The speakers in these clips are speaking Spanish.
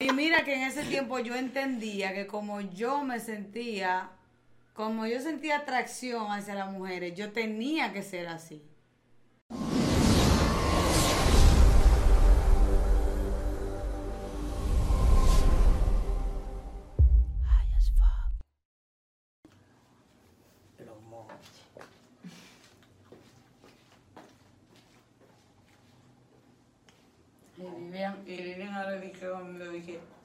Y mira que en ese tiempo yo entendía que como yo me sentía, como yo sentía atracción hacia las mujeres, yo tenía que ser así. Ahora dije, lo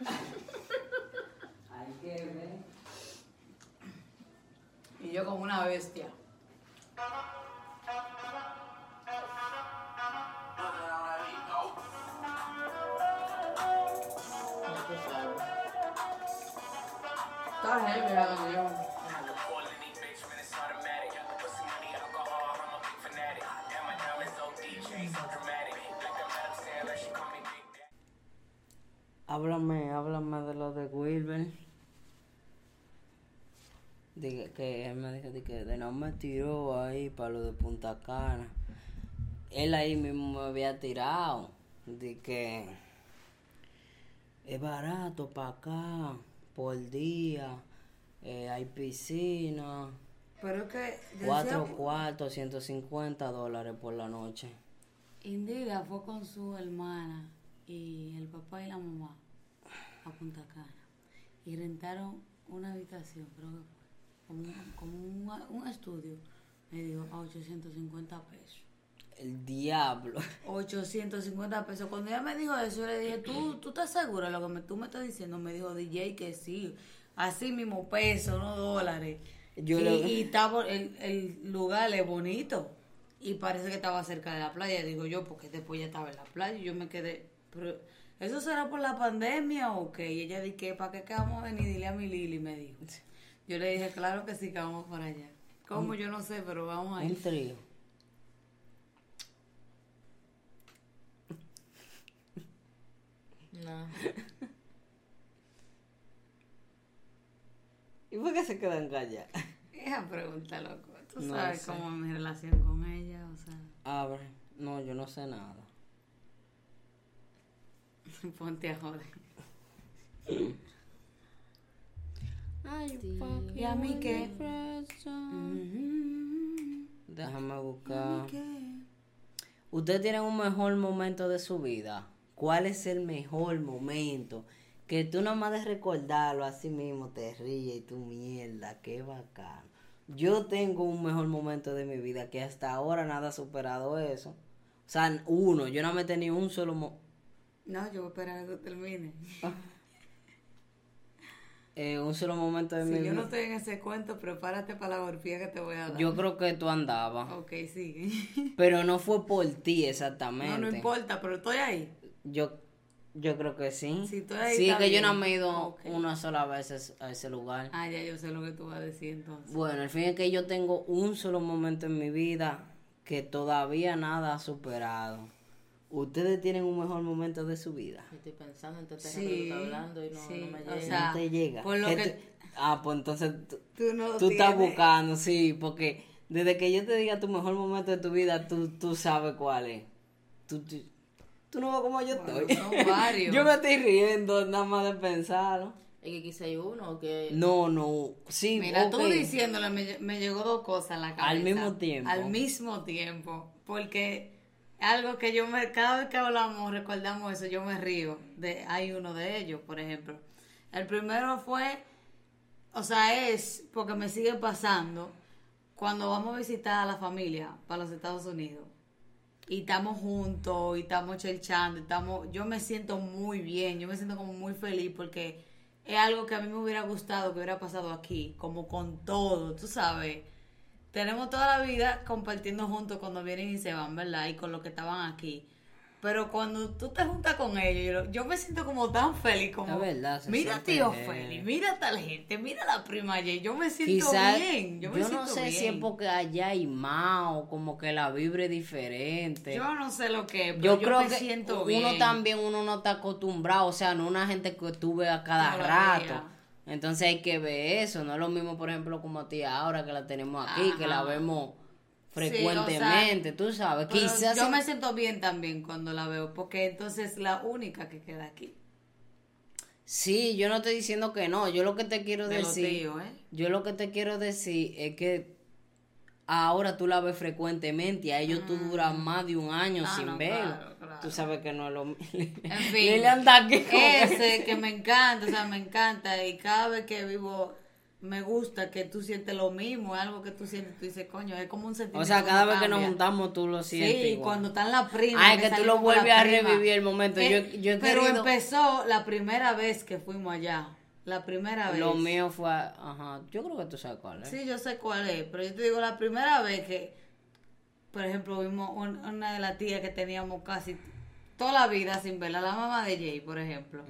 tiró ahí para lo de Punta Cana. Él ahí mismo me había tirado. De que es barato para acá, por día. eh, hay piscina. Pero que Cuatro cuartos, 150 dólares por la noche. Indira fue con su hermana y el papá y la mamá a Punta Cana y rentaron una habitación, creo que como, un- como un, un estudio, me dijo a 850 pesos. El diablo. 850 pesos. Cuando ella me dijo eso, yo le dije, ¿tú, tú estás segura de lo que me- tú me estás diciendo? Me dijo DJ que sí, así mismo pesos, no dólares. Yo y, y estaba, el, el lugar es bonito y parece que estaba cerca de la playa, digo yo, porque después ya estaba en la playa y yo me quedé, pero ¿eso será por la pandemia o qué? Y ella dije, ¿para qué vamos a venir? Dile a mi Lili, me dijo. Yo le dije, claro que sí, que vamos para allá. ¿Cómo? Yo no sé, pero vamos a Un ir. trío. No. ¿Y por qué se quedan calladas? Esa pregunta, loco. Tú No sabes sé. cómo es mi relación con ella, o sea, Abre. No, yo no sé nada. ponte a joder. ¿Y a mí qué? Déjame buscar. ¿Ustedes tienen un mejor momento de su vida? ¿Cuál es el mejor momento? Que tú nada más de recordarlo así mismo te ríes y tu mierda, qué bacano. Yo tengo un mejor momento de mi vida que hasta ahora nada ha superado eso. O sea, uno, yo no me he tenido un solo mo- No, yo voy a esperar a que termine. eh, un solo momento de mi Si yo vida. no estoy en ese cuento, prepárate para la golpía que te voy a dar. Yo creo que tú andabas. Ok, sigue. Pero no fue por ti exactamente. No, no importa, pero estoy ahí. Yo, yo creo que sí. Si tú ahí, sí, que yo bien. no me he ido Ok. una sola vez a ese lugar. Ah, ya yo sé lo que tú vas a decir entonces. Bueno, al fin es que yo tengo un solo momento en mi vida que todavía nada ha superado. ¿Ustedes tienen un mejor momento de su vida? Yo estoy pensando en todo este Sí, que está hablando y no, sí, no me o llega. sea, no te llega. por lo ¿Qué que- Ah, pues entonces tú, Tú no tú estás buscando, sí, porque desde que yo te diga tu mejor momento de tu vida, tú, tú sabes cuál es. Tú, tú, tú no ves cómo yo Bueno, estoy. son varios. yo me estoy riendo nada más de pensarlo. Es que quizá hay uno o que... No, no, sí, Mira, tú ok. diciéndole, me, me llegó dos cosas en la cabeza. Al mismo tiempo. Al mismo tiempo. Porque algo que yo me, cada vez que hablamos, recordamos eso, yo me río. De, hay uno de ellos, por ejemplo. El primero fue, o sea, es porque me sigue pasando cuando vamos a visitar a la familia para los Estados Unidos. Y estamos juntos, y estamos chelchando, estamos, yo me siento muy bien, yo me siento como muy feliz porque es algo que a mí me hubiera gustado que hubiera pasado aquí, como con todo, tú sabes. Tenemos toda la vida compartiendo juntos cuando vienen y se van, ¿verdad? Y con los que estaban aquí. Pero cuando tú te juntas con ellos, yo, yo me siento como tan feliz, como, verdad, mira tío bien. Félix, mira tal gente, mira la prima Jay, yo me siento Quizás, bien, yo yo, me no siento sé bien. si es porque allá hay más o como que la vibra es diferente. Yo no sé lo que es, Yo pero yo, creo me que siento uno bien. también, uno no está acostumbrado, o sea, no una gente que tú ves a cada rato. Entonces hay que ver eso, no es lo mismo, por ejemplo, como a ti ahora que la tenemos aquí, que la vemos Sí, o sea, frecuentemente, tú sabes. Quizás yo me siento bien también cuando la veo, porque entonces es la única que queda aquí. Sí, yo no estoy diciendo que no. Yo lo que te quiero De decir. ¿eh? Yo lo que te quiero decir es que ahora tú la ves frecuentemente y a ellos tú duras más de un año Ah, sin no, verlo. claro, claro. Tú sabes que no es lo mismo. En fin. Que Ese que me encanta, o sea, me encanta. Y cada vez que vivo, me gusta que tú sientes lo mismo. Es algo que tú sientes, tú dices, coño, es como un sentimiento. O sea, cada vez que nos juntamos tú lo sientes. Sí, igual. cuando están las primas. Ay, que tú lo la vuelves a prima. revivir el momento. Yo- Eh, yo he pero querido- empezó la primera vez que fuimos allá. La primera vez. Lo mío fue. Ajá. Yo creo que tú sabes cuál es. Sí, yo sé cuál es, pero yo te digo, la primera vez que, por ejemplo, vimos un- una de las tías que teníamos casi toda la vida sin verla, la mamá de Jay, por ejemplo.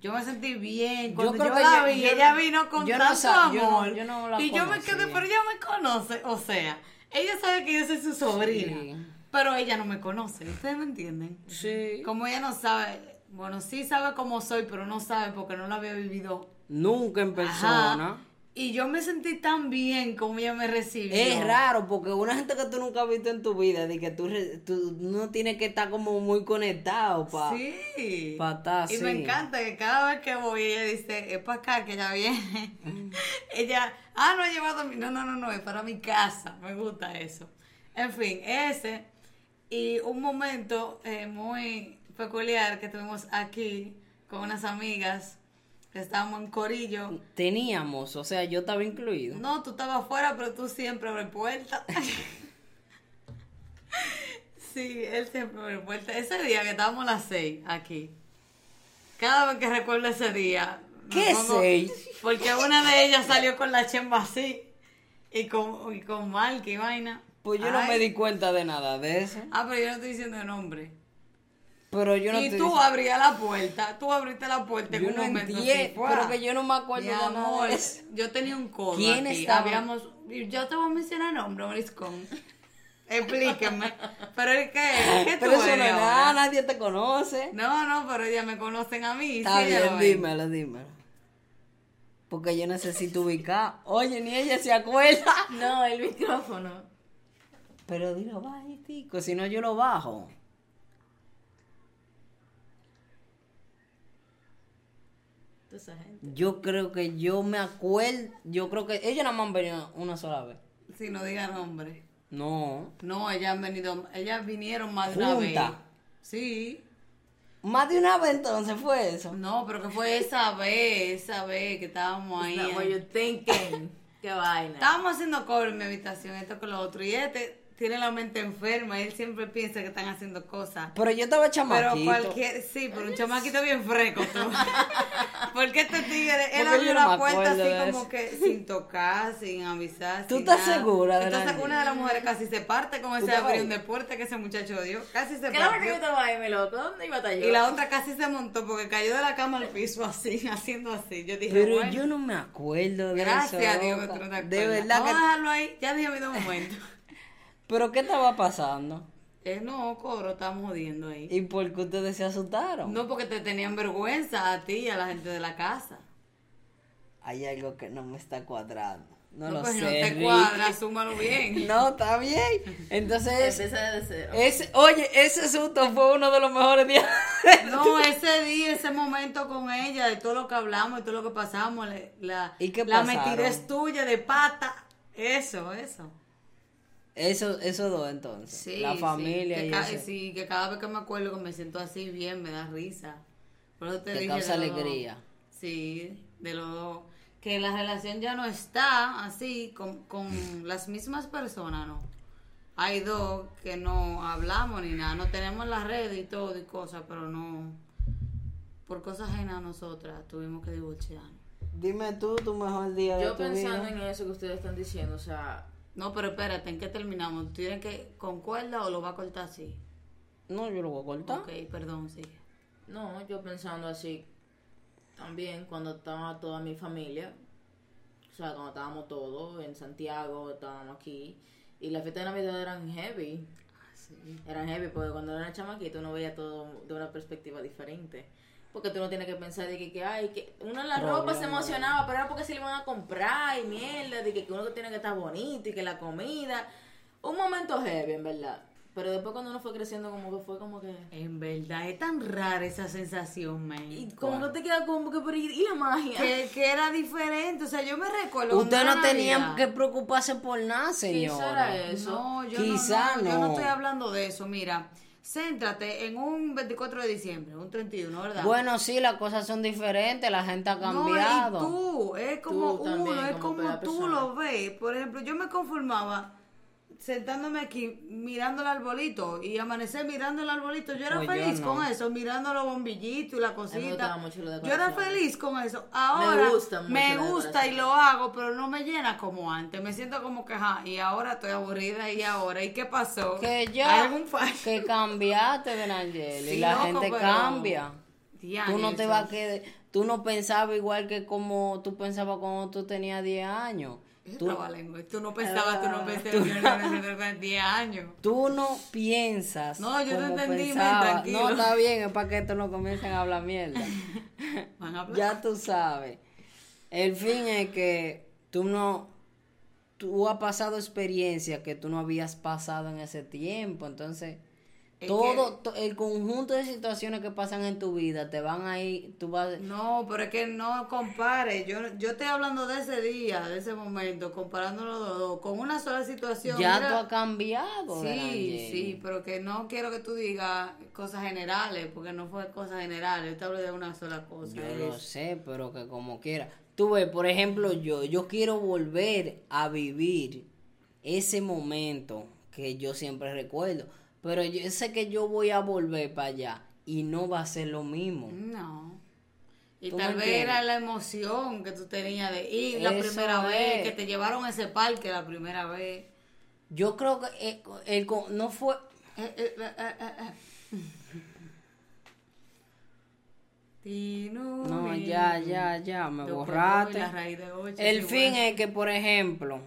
Yo me sentí bien Yo cuando yo, creo que la yo- vi, yo- ella vino con yo no tanto yo no- amor. yo no la y yo me quedé, pero ella me conoce, o sea, ella sabe que yo soy su sobrina, Sí. pero ella no me conoce, ¿ustedes me entienden? Sí. Como ella no sabe, bueno, sí sabe cómo soy, pero no sabe porque no lo había vivido Nunca en Ajá. persona. Y yo me sentí tan bien como ella me recibió. Es raro porque una gente que tú nunca has visto en tu vida, de que tú, tú no tienes que estar como muy conectado para Sí. pa estar Y me encanta que cada vez que voy, ella dice, es para acá que ella viene. ella, ah, no ha llevado a mi. No, no, no, no, es para mi casa. Me gusta eso. En fin, ese. Y un momento eh, muy peculiar que tuvimos aquí con unas amigas. que Estábamos en Corillo. Teníamos, o sea, yo estaba incluido. No, tú estabas afuera, pero tú siempre abres puertas. sí, él siempre abre puertas. Ese día que estábamos a las seis aquí, cada vez que recuerdo ese día. ¿Qué seis? Porque una de ellas salió con la chemba así y con, y con Mark y vaina. Pues yo no me di cuenta de nada de eso. Ah, pero yo no estoy diciendo el nombre. Pero yo no y te tú abrías la puerta, tú abriste la puerta en Yo un no momento. pero que yo no me acuerdo de amor, yo tenía un coro ¿Quién aquí. estaba? Habíamos, yo te voy a mencionar nombre, Moriscón. Explíquenme. Pero es que, ¿qué tú Pero eso no nada, nadie te conoce. No, no, pero ya me conocen a mí. Está sí, bien, dímelo, dímelo. Porque yo necesito ubicar. Oye, ni ella se acuerda. No, el micrófono. Pero dilo bajitico, si no yo lo bajo. Toda esa gente. Yo creo que yo me acuerdo. Yo creo que ellos nada más han venido una sola vez. Si no diga nombre. No. No, ellas han venido, ellas vinieron más de una vez. Sí. Más de una vez entonces fue eso. No, pero que fue esa vez, esa vez que estábamos ahí. What you're thinking. Qué vaina. Estábamos haciendo cover en mi habitación, esto con lo otro. Y este tiene la mente enferma, él siempre piensa que están haciendo cosas. Pero yo estaba Pero chamaquito. cualquier, sí, pero un chamaquito bien fresco tú. Porque este tigre, él abrió no la me puerta así como que sin tocar, sin avisar. ¿Tú sin estás nada. segura de Entonces una de las mujeres casi se parte con ese abrión de puerta que ese muchacho dio. Casi se ¿Qué era lo que yo estaba ahí, mi loco? ¿Dónde iba a estar yo? Y la otra casi se montó porque cayó de la cama al piso así, haciendo así. Yo dije, Pero bueno, yo no me acuerdo de gracias eso. a Dios que loca. tú no te acuerdas. De verdad Vamos a dejarlo ahí, ya dije mi momento. Pero ¿qué estaba pasando? eh, no, coro, estamos jodiendo ahí. ¿Y por qué ustedes se asustaron? No, porque te tenían vergüenza a ti y a la gente de la casa. Hay algo que no me está cuadrando. No, No, lo pues sé. no te Ricky. cuadra, súmalo bien. No, está bien. Entonces, Empieza cero. ese, oye, ese susto fue uno de los mejores días. No, ese día, ese momento con ella, de todo lo que hablamos, de todo lo que pasamos, la, ¿Y qué la pasaron? metidez tuya de pata. Eso, eso. Eso, eso dos entonces. Sí, la sí, familia que y ca- eso. sí, que cada vez que me acuerdo que me siento así bien, me da risa. Por eso te, Te dije causa de alegría. Sí, de los dos. Que la relación ya no está así con, con las mismas personas, ¿no? Hay dos que no hablamos ni nada, no tenemos las redes y todo y cosas, pero no. Por cosas ajenas a nosotras tuvimos que divorciarnos. Dime tú tu mejor día de Yo tu pensando vida. en eso que ustedes están diciendo, o sea, No, pero espérate, ¿en qué terminamos? ¿Tienen que concuerda o lo va a cortar así? No, yo lo voy a cortar. Ok, perdón, sigue. no, yo pensando así, también cuando estaba toda mi familia, o sea, cuando estábamos todos en Santiago, estábamos aquí, y las fiestas de Navidad eran heavy, eran heavy, porque cuando era chamaquito uno veía todo de una perspectiva diferente. Porque tú no tienes que pensar de que, que ay, que uno en la ropa se emocionaba, pero era porque se le iban a comprar y mierda, de que, que uno tiene que estar bonito y que la comida. Un momento heavy, en verdad. Pero después cuando uno fue creciendo, como que fue como que... En verdad, es tan rara esa sensación, man. Y como que te queda como que, pero ¿y y la magia? que, que era diferente. O sea, yo me recuerdo. Usted no era tenía que preocuparse por nada, Quizá señora. era eso. No, yo Quizá no, no, Yo no no. estoy hablando de eso. Mira, céntrate en un 24 de diciembre, un 31, ¿verdad? Bueno, sí, las cosas son diferentes, la gente ha No, cambiado. y tú, es como Tú también, uno, es como como tú persona. lo ves. Por ejemplo, yo me conformaba sentándome aquí mirando el arbolito y amanecer mirando el arbolito. Yo era Pues yo feliz no. con eso, mirando los bombillitos y la me cosita. la yo era feliz con eso. Ahora gusta mucho me la gusta y lo hago, pero no me llena como antes. Me siento como que, ajá, y ahora estoy aburrida y ahora, ¿y qué pasó? Que ¿Hay ya, algún fallo? que cambiaste, Benangel, y Sí, la loco, gente pero- cambia. Ya, Tú no te vas a quedar, tú no pensabas igual que como tú pensabas cuando tú tenías 10 años. Tú. Tú no pensabas, tú no Ah, pensabas, tú- yo no pensaba 10 años. tú no piensas No, yo te entendí, tranquilo. No, está bien, es para que estos no comiencen a hablar mierda. Van a hablar. ya tú sabes. El fin es que tú no, tú has pasado experiencias que tú no habías pasado en ese tiempo, entonces Todo to- el conjunto de situaciones que pasan en tu vida te van a ir, tú vas No, pero es que no compare. Yo, yo estoy hablando de ese día, de ese momento, comparándolo los dos, con una sola situación. ya Mira, tú has cambiado. Sí, sí, pero que no quiero que tú digas cosas generales, porque no fue cosas generales. Yo te hablo de una sola cosa. Yo es- lo sé, pero que como quiera. Tú ves, por ejemplo, yo, yo quiero volver a vivir ese momento que yo siempre recuerdo, pero yo sé que yo voy a volver para allá y no va a ser lo mismo. No. Y ¿Tú tal vez era la emoción que tú tenías de ir la Eso primera vez, que te llevaron a ese parque la primera vez. Yo creo que eh, el, no fue... Eh, eh. No, ya, ya, ya, me borraste. El fin es que, por ejemplo,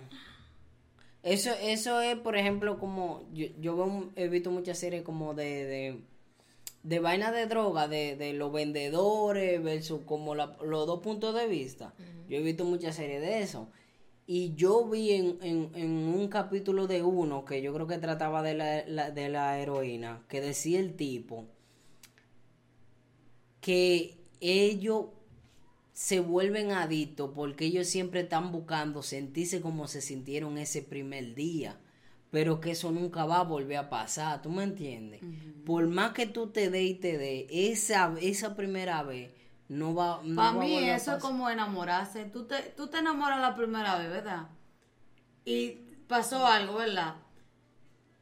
eso, eso es, por ejemplo, como yo, yo veo- he visto muchas series como de, de, de vaina de droga, de, de los vendedores versus como la- los dos puntos de vista. Yo he visto muchas series de eso. Y yo vi en, en, en un capítulo de uno que yo creo que trataba de la, la- de la heroína, que decía el tipo que ellos se vuelven adictos porque ellos siempre están buscando sentirse como se sintieron ese primer día. Pero que eso nunca va a volver a pasar, ¿tú me entiendes? Por más que tú te dé y te dé, esa, esa primera vez no va, no Para va a mí volver a eso es como enamorarse. Tú te, tú te enamoras la primera vez, ¿verdad? Y pasó algo, ¿verdad?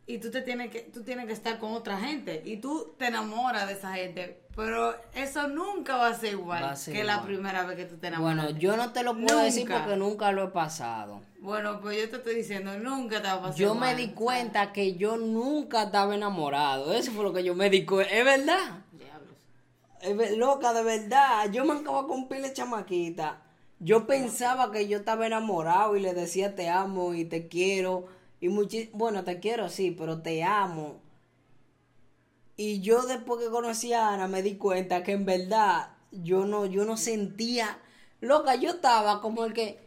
Y tú te tienes que, tú tienes que estar con otra gente. Y tú te enamoras de esa gente. Pero eso nunca va a ser igual Va a ser que la primera vez que tú te enamoras. Bueno, yo no te lo puedo decir porque nunca lo he pasado. Bueno, pues yo te estoy diciendo, nunca te va a pasar Yo me di cuenta que yo nunca estaba enamorado. Eso fue lo que yo me di cuenta. Es verdad. Diablos. Es loca, de verdad. Yo me acabo con pile chamaquita. Yo pensaba que yo estaba enamorado y le decía te amo y te quiero. Y muchi bueno, te quiero sí, pero te amo. Y yo después que conocí a Ana me di cuenta que en verdad yo no, yo no sentía. Loca, yo estaba como el que,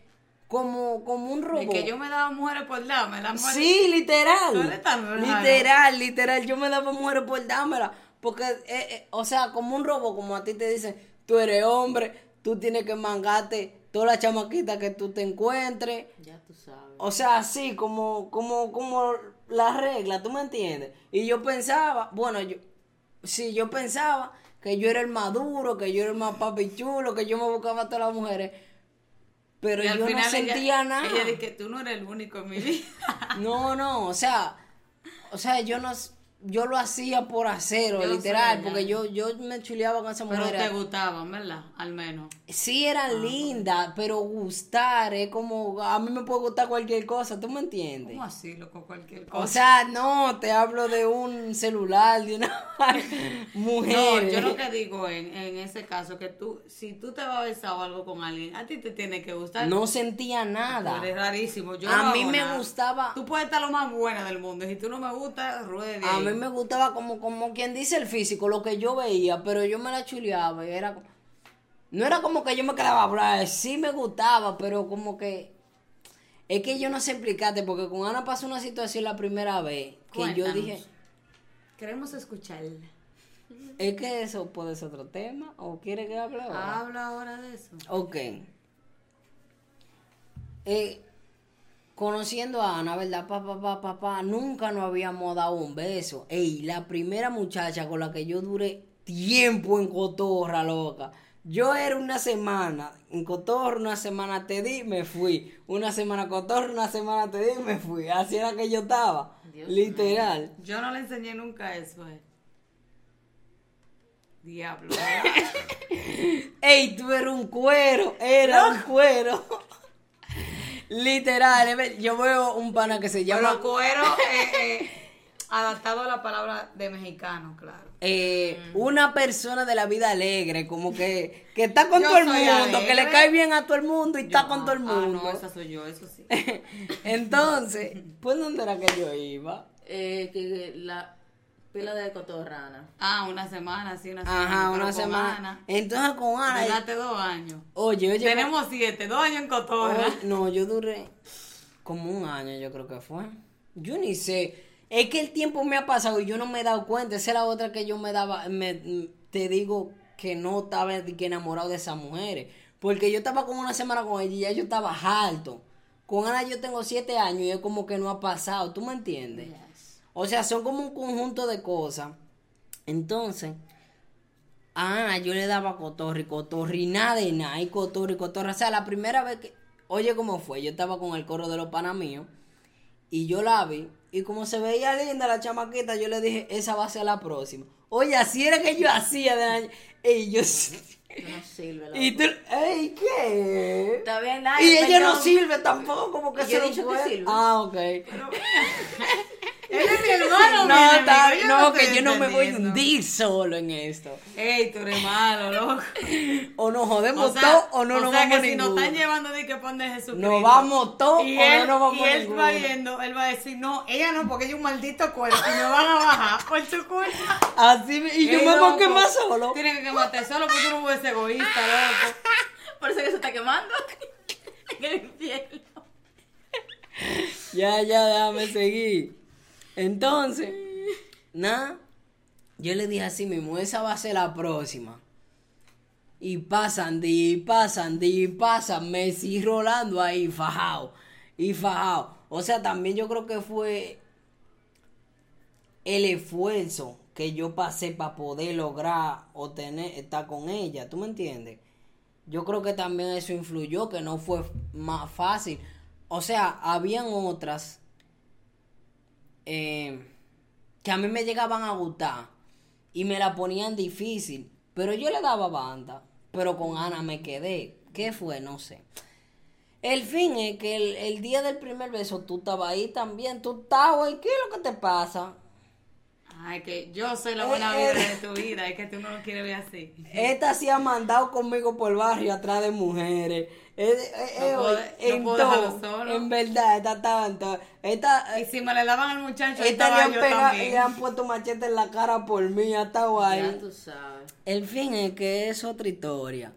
como, como un robot. que yo me daba mujeres por darme la mujer. Sí, literal. Tú eres tan raro. Literal, literal. Yo me daba mujeres por dármela. Porque, eh, eh, o sea, como un robo, como a ti te dicen, tú eres hombre, tú tienes que mangarte todas las chamaquitas que tú te encuentres. Ya tú sabes. O sea, así como, como, como la regla, ¿tú me entiendes? Y yo pensaba, bueno, yo, sí, yo pensaba que yo era el maduro, que yo era el más papi chulo, que yo me buscaba a todas las mujeres. Pero yo no ella- sentía nada. Ella dice que tú no eres el único en mi vida. No, no, o sea, o sea, yo no, yo lo hacía por hacerlo, Yo literal, sé, porque yo, yo me chuleaba con esa Pero mujer. te gustaban, ¿verdad? Al menos. Sí eran lindas, pero gustar es como, a mí me puede gustar cualquier cosa, ¿tú me entiendes? ¿Cómo así, loco? Cualquier cosa. O sea, no, te hablo de un celular, de una mujer. No, yo lo que digo en, en ese caso, que tú, si tú te vas a besar o algo con alguien, a ti te tiene que gustar. No sentía nada. eres rarísimo. Yo A no mí me nada. gustaba- Tú puedes estar lo más buena del mundo. y Si tú no me gusta, ruede de A. mí me gustaba como, como quien dice el físico, lo que yo veía, pero yo me la chuleaba y era como- No era como que yo me quedaba a hablar, sí me gustaba, pero como que... Es que yo no sé explicarte, porque con Ana pasó una situación la primera vez, que yo dije... Queremos escucharla. Es que eso puede ser otro tema. ¿O quiere que hable ahora? Habla ahora de eso. Ok. Eh, conociendo a Ana, ¿verdad? Papá, papá, papá, nunca nos habíamos dado un beso. Ey, la primera muchacha con la que yo duré tiempo en cotorra, loca. Yo era una semana en cotorra, una semana te di, me fui. Una semana cotorra, una semana te di, me fui. Así era que yo estaba. Dios literal. Yo no le enseñé nunca eso, eh. Diablo. Ey, tú eras un cuero, era un cuero. Literal, yo veo un pana que se llama Pero cuero eh, eh, adaptado a la palabra de mexicano, claro. eh, una persona de la vida alegre, como que, que está con Yo todo el mundo, que le cae bien a todo el mundo y está con todo el ah, mundo. no, esa soy yo, eso sí. Entonces, pues ¿dónde era que yo iba? Eh, que la pila de cotorrana. Ah, una semana, sí, una semana. Ajá, una semana. Ana, Entonces con Ana, Duraste dos años. oye, oye, Tenemos siete, dos años en cotorra. Oye, no, yo duré como un año, yo creo que fue. Yo ni sé. Es que el tiempo me ha pasado y yo no me he dado cuenta. Esa es la otra que yo me daba. Me, te digo que no estaba enamorado de esas mujeres. Porque yo estaba como una semana con ella y ya yo estaba alto. Con Ana yo tengo siete años y es como que no ha pasado. ¿Tú me entiendes? O sea, son como un conjunto de cosas. Entonces, a Ana yo le daba cotorri, cotorri, nada de nada, y cotorri, cotorri. O sea, la primera vez que, oye, ¿cómo fue? Yo estaba con el coro de los panas míos, y yo la vi, y como se veía linda la chamaquita, yo le dije, esa va a ser la próxima. Oye, así era que yo hacía de año. Y yo, no sirve. y tú, ey, ¿qué? Está bien, Y ella no sirve tampoco, como que Yo se lo dicho que sirve. Ah, ok. Él es mi hermano, No, enemigo, está, yo no, que yo no me voy a hundir solo en esto. Ey, tú eres malo, loco. O nos jodemos O sea, todos o no o nos sea vamos que si nos están llevando de que pon de Jesucristo. Nos vamos todos o él, no nos vamos y él ninguno. va viendo, él va a decir, no, ella no, porque ella es un maldito cuerpo y me van a bajar por su culpa. Así me- y yo Ey, me voy a quemar solo. Tienes que quemarte solo porque tú no puedes ser egoísta, loco. Por eso que se está quemando. en el infierno. Ya, ya, déjame seguir. Entonces, nada, yo le dije así mismo, esa va a ser la próxima. Y pasan, di, pasan, di, pasan, me sigue rolando ahí, fajado, y fajado. O sea, también yo creo que fue el esfuerzo que yo pasé para poder lograr obtener, estar con ella, ¿tú me entiendes? Yo creo que también eso influyó, que no fue más fácil. O sea, habían otras eh, que a mí me llegaban a gustar y me la ponían difícil, pero yo le daba banda, pero con Ana me quedé. ¿Qué fue? No sé. El fin es que el, el día del primer beso tú estabas ahí también, tú estabas, ¿y qué es lo que te pasa? Ay, que yo soy la buena Eh, vida eh. de tu vida, es que tú no lo quieres ver así. Esta se ha mandado conmigo por el barrio atrás de mujeres. Eh, eh, eh, No puedo- no en puedo todo, solo. En verdad, esta tanto. Esta, Y si me le daban al muchacho, esta le estaba han, yo pegado- también. le han puesto machete en la cara por mí, hasta Ya guay. tú sabes. El fin es que es otra historia.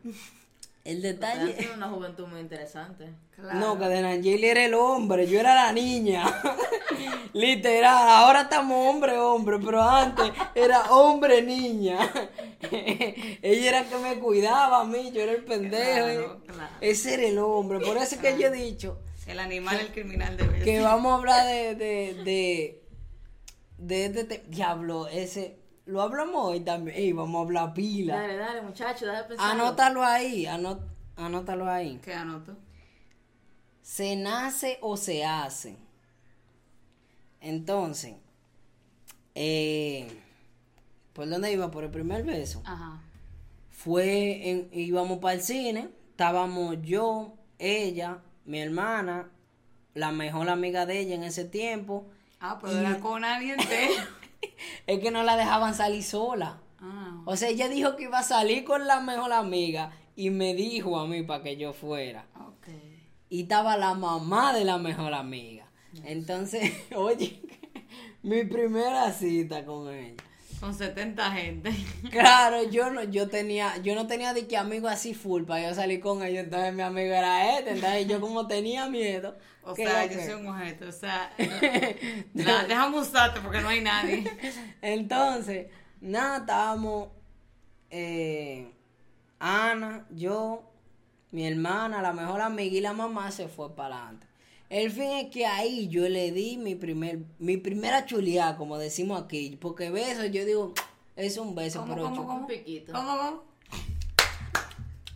El detalle. sido una juventud muy interesante. Claro. No, que de Nangeli era el hombre, yo era la niña. Literal, ahora estamos hombre, hombre, pero antes era hombre, niña. Ella era que me cuidaba a mí, yo era el pendejo. Claro, claro. Ese era el hombre, por eso es que yo he dicho El animal, el criminal de vez. que vamos a hablar de, de, de, de este te- diablo, ese, lo hablamos hoy también, Ey, vamos a hablar pila. Dale, dale, muchacho, deja de pensar. Anótalo ahí, anó- anótalo ahí. ¿Qué anoto? ¿Se nace o se hace? Entonces, eh, ¿por dónde iba? Por el primer beso. Ajá. Fue, en, íbamos para el cine, estábamos yo, ella, mi hermana, la mejor amiga de ella en ese tiempo. Ah, pero era con alguien de... Es que no la dejaban salir sola. Ah, O sea, ella dijo que iba a salir con la mejor amiga y me dijo a mí para que yo fuera. y estaba la mamá de la mejor amiga. Entonces, oye, mi primera cita con ella. Con 70 gente. Claro, yo no, yo tenía, yo no tenía de que amigo así full para yo salir con ellos, entonces mi amigo era este, entonces yo como tenía miedo. O ¿qué sea, yo que? soy un objeto. O sea, la- déjame usarte porque no hay nadie. Entonces, nada, estábamos eh, Ana, yo, mi hermana, la mejor amiga y la mamá se fue para adelante. El fin es que ahí yo le di mi primer, mi primera chuleada, como decimos aquí, porque beso, yo digo, es un beso, ¿Cómo, pero cómo, chu- cómo? Un piquito. ¿Cómo?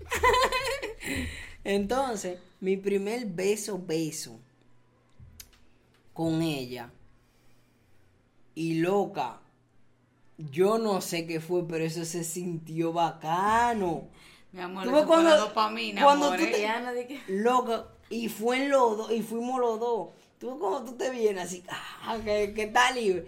Entonces, mi primer beso, beso con ella. Y loca, yo no sé qué fue, pero eso se sintió bacano. Mi amor, Tú eso cuando- dopamina, cuando amor, tú ¿eh? te- que... Loca, y fue en los dos, y fuimos los dos. Tú cómo tú te vienes así, ah, que, que está libre.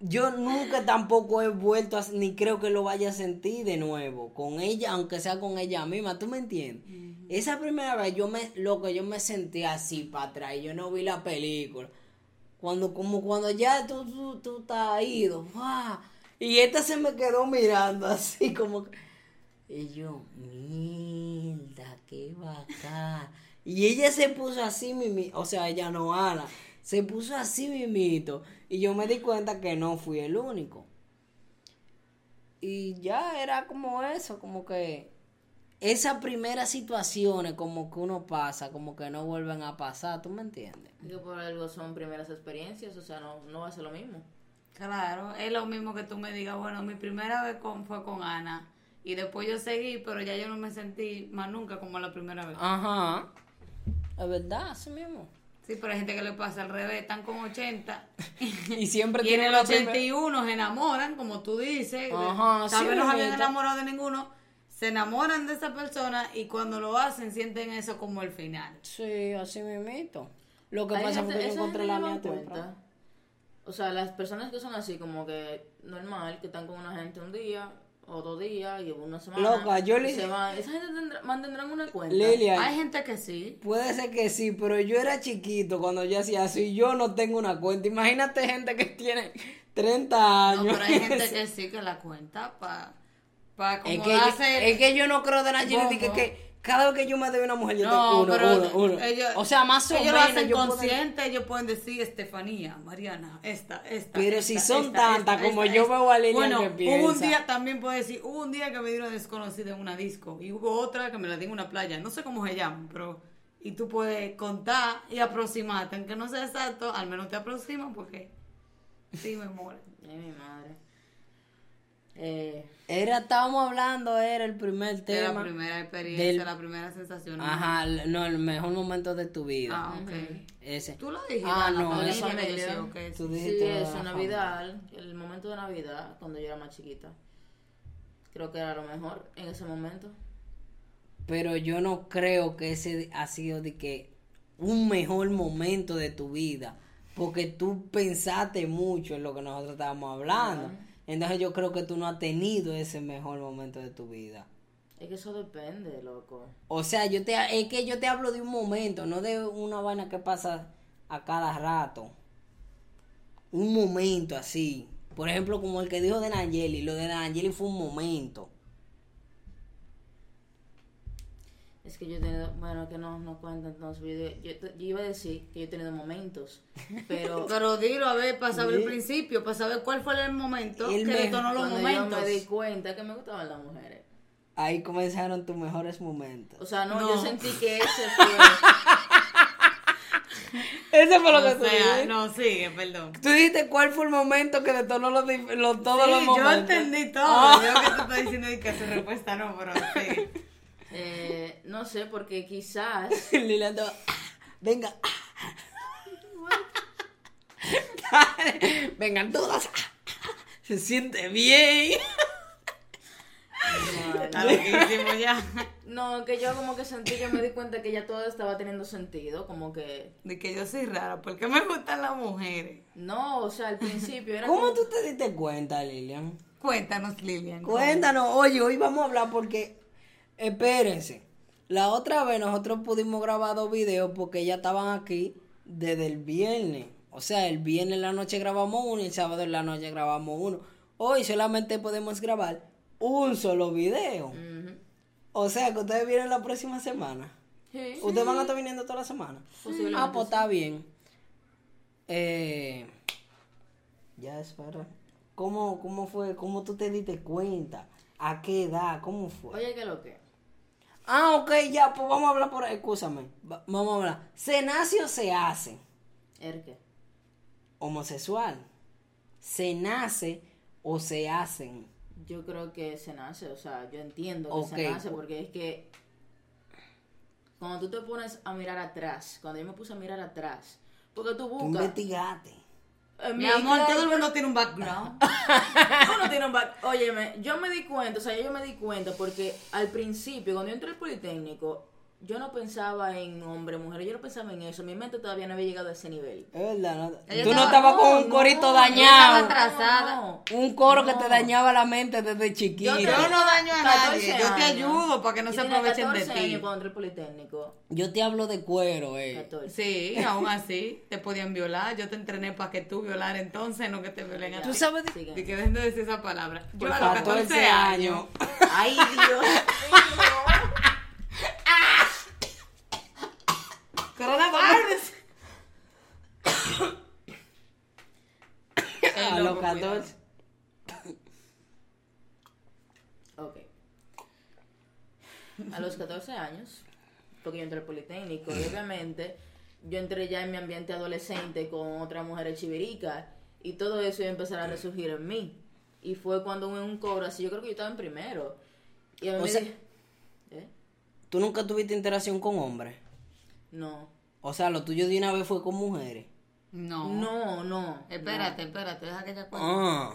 Yo nunca tampoco he vuelto a, ni creo que lo vaya a sentir de nuevo, con ella, aunque sea con ella misma, ¿tú me entiendes? Esa primera vez yo me, loco, yo me sentí así para atrás, yo no vi la película. Cuando, como cuando ya tú, tú, tú estás ido, ¡guau! y esta se me quedó mirando así como y yo, mierda, qué bacán. Y ella se puso así, mimi, o sea, ella no Ana, se puso así mimito. Y yo me di cuenta que no fui el único. Y ya era como eso, como que esas primeras situaciones como que uno pasa, como que no vuelven a pasar, ¿tú me entiendes? Que por algo son primeras experiencias, o sea, no, no va a ser lo mismo. Claro, es lo mismo que tú me digas, bueno, mi primera vez con, fue con Ana y después yo seguí, pero ya yo no me sentí más nunca como la primera vez. Ajá. Es verdad, así mismo. Sí, pero hay gente que le pasa al revés, están con 80 Y siempre y en el la primera- 81 se enamoran, como tú dices, Ajá, tal sí, vez no se habían enamorado de ninguno, se enamoran de esa persona y cuando lo hacen sienten eso como el final. Sí, así mismito. Lo que pasa fue que yo encontré la no mía cuenta. O sea, las personas que son así, como que normal, que están con una gente un día o dos días y una semana. Loca, yo le- se van. Esa gente tendrá- mantendrán una cuenta. Lilia, Hay gente que sí. puede ser que sí, pero yo era chiquito cuando yo hacía y yo no tengo una cuenta. Imagínate gente que tiene 30 No, años. pero hay gente que sí que la cuenta para pa es, que, es que yo no creo de la Jenny que, que cada vez que yo me doy una mujer yo No, tengo uno, pero uno, uno. ellos, o sea, más o ellos menos. lo hacen yo puedo- consciente, ellos pueden decir Estefanía, Mariana, esta, esta. Pero esta, si son esta, tantas esta, como esta, yo esta. veo a Lilian Bueno, que hubo un día, también puedo decir, hubo un día que me dieron desconocida en una disco y hubo otra que me la di en una playa, no sé cómo se llama, pero... Y tú puedes contar y aproximarte, aunque no sea exacto, al menos te aproximan porque sí me muere. Ay, mi madre. Eh, Era, estábamos hablando, era el primer tema. la primera experiencia, del- la primera sensación. ¿no? Ajá, el- no, el mejor momento de tu vida. Ah, ok. Ese. Tú lo dijiste, Ah, no, eso me decía, ok, Tú sí, eso, Navidad, el momento de Navidad, cuando yo era más chiquita. Creo que era lo mejor en ese momento. Pero yo no creo que ese ha sido de que un mejor momento de tu vida. Porque tú pensaste mucho en lo que nosotros estábamos hablando. Entonces yo creo que tú no has tenido ese mejor momento de tu vida. Es que eso depende, loco. O sea, yo te es que yo te hablo de un momento, no de una vaina que pasa a cada rato. Un momento así. Por ejemplo, como el que dijo de Nayeli. Lo de Nayeli fue un momento. Es que yo he tenido, bueno, que no, no cuenta entonces. Yo, yo- yo iba a decir que yo he tenido momentos, pero Pero dilo a ver, para saber el principio, para saber cuál fue el momento El que detonó los cuando momentos. yo me di cuenta que me gustaban las mujeres. Ahí comenzaron tus mejores momentos. O sea, no, No. yo sentí que ese fue... Ese fue lo O que tú dijiste. no, sigue, perdón. Tú dijiste cuál fue el momento que detonó los, los- todos Sí, los yo momentos. entendí todo. Ah. Yo que te estoy diciendo y que su respuesta no, pero sí. eh, no sé, porque quizás... Lilian estaba, "Ah, venga. Dale, Vengan todas. Se siente bien. Está loquísimo ya. No, que yo como que sentí que me di cuenta que ya todo estaba teniendo sentido, como que... De que yo soy rara, porque me gustan las mujeres. No, o sea, al principio era ¿Cómo como- tú te diste cuenta, Lilian? Cuéntanos, Lilian. Cuéntanos, oye, hoy vamos a hablar porque, espérense, la otra vez nosotros pudimos grabar dos videos porque ya estaban aquí desde el viernes. O sea, el viernes en la noche grabamos uno y el sábado en la noche grabamos uno. hoy solamente podemos grabar un solo video. O sea que ustedes vienen la próxima semana. Sí. ¿Ustedes van a estar viniendo toda la semana? Ah, pues está bien. Eh, ya espera. ¿Cómo, ¿Cómo fue? ¿Cómo tú te diste cuenta? ¿A qué edad? ¿Cómo fue? Oye, ¿qué lo que? Ah, ok, ya, pues vamos a hablar por ahí. Escúchame. Va- Vamos a hablar. ¿Se nace o se hace? ¿El qué? Homosexual. ¿Se nace o se hacen? Yo creo que se nace, o sea, yo entiendo que Ok. se nace porque es que cuando tú te pones a mirar atrás, cuando yo me puse a mirar atrás, porque tú Tú buscas... investigaste. En Mi mi amor, todo el mundo tiene un background. Uno tiene un back- Óyeme, yo me di cuenta, o sea, yo me di cuenta porque al principio, cuando yo entré al Politécnico, yo no pensaba en hombre, mujer, yo no pensaba en eso. Mi mente todavía no había llegado a ese nivel. Es verdad, no- Tú no estaba- estabas con un no, corito no, dañado. estaba atrasada. No, Un coro que te dañaba la mente desde chiquito. Yo Yo no daño a 14 nadie, yo te ayudo para que no Yo se aprovechen de 14 ti. años cuando entré al Politécnico. Yo te hablo de cuero, eh. 14. Sí, aún así te podían violar. Yo te entrené para que tú violar entonces, no que te violen a ti. Tú sabes de-. Y que dejen de decir esa palabra. Yo a los 14 14 años. años. Ay, Dios mío. Coronavirus. A los 14. Ok. A los 14 años, porque yo entré al Politécnico, y obviamente yo entré ya en mi ambiente adolescente con otras mujeres chiviricas, y todo eso iba a empezar a resurgir en mí. Y fue cuando en un cobro así, yo creo que yo estaba en primero. Y a mí O me sea- ¿Eh? ¿Tú nunca tuviste interacción con hombres? No. O sea, lo tuyo de una vez fue con mujeres. No. No, no. Espérate, espérate, deja que ella cuente. Ah.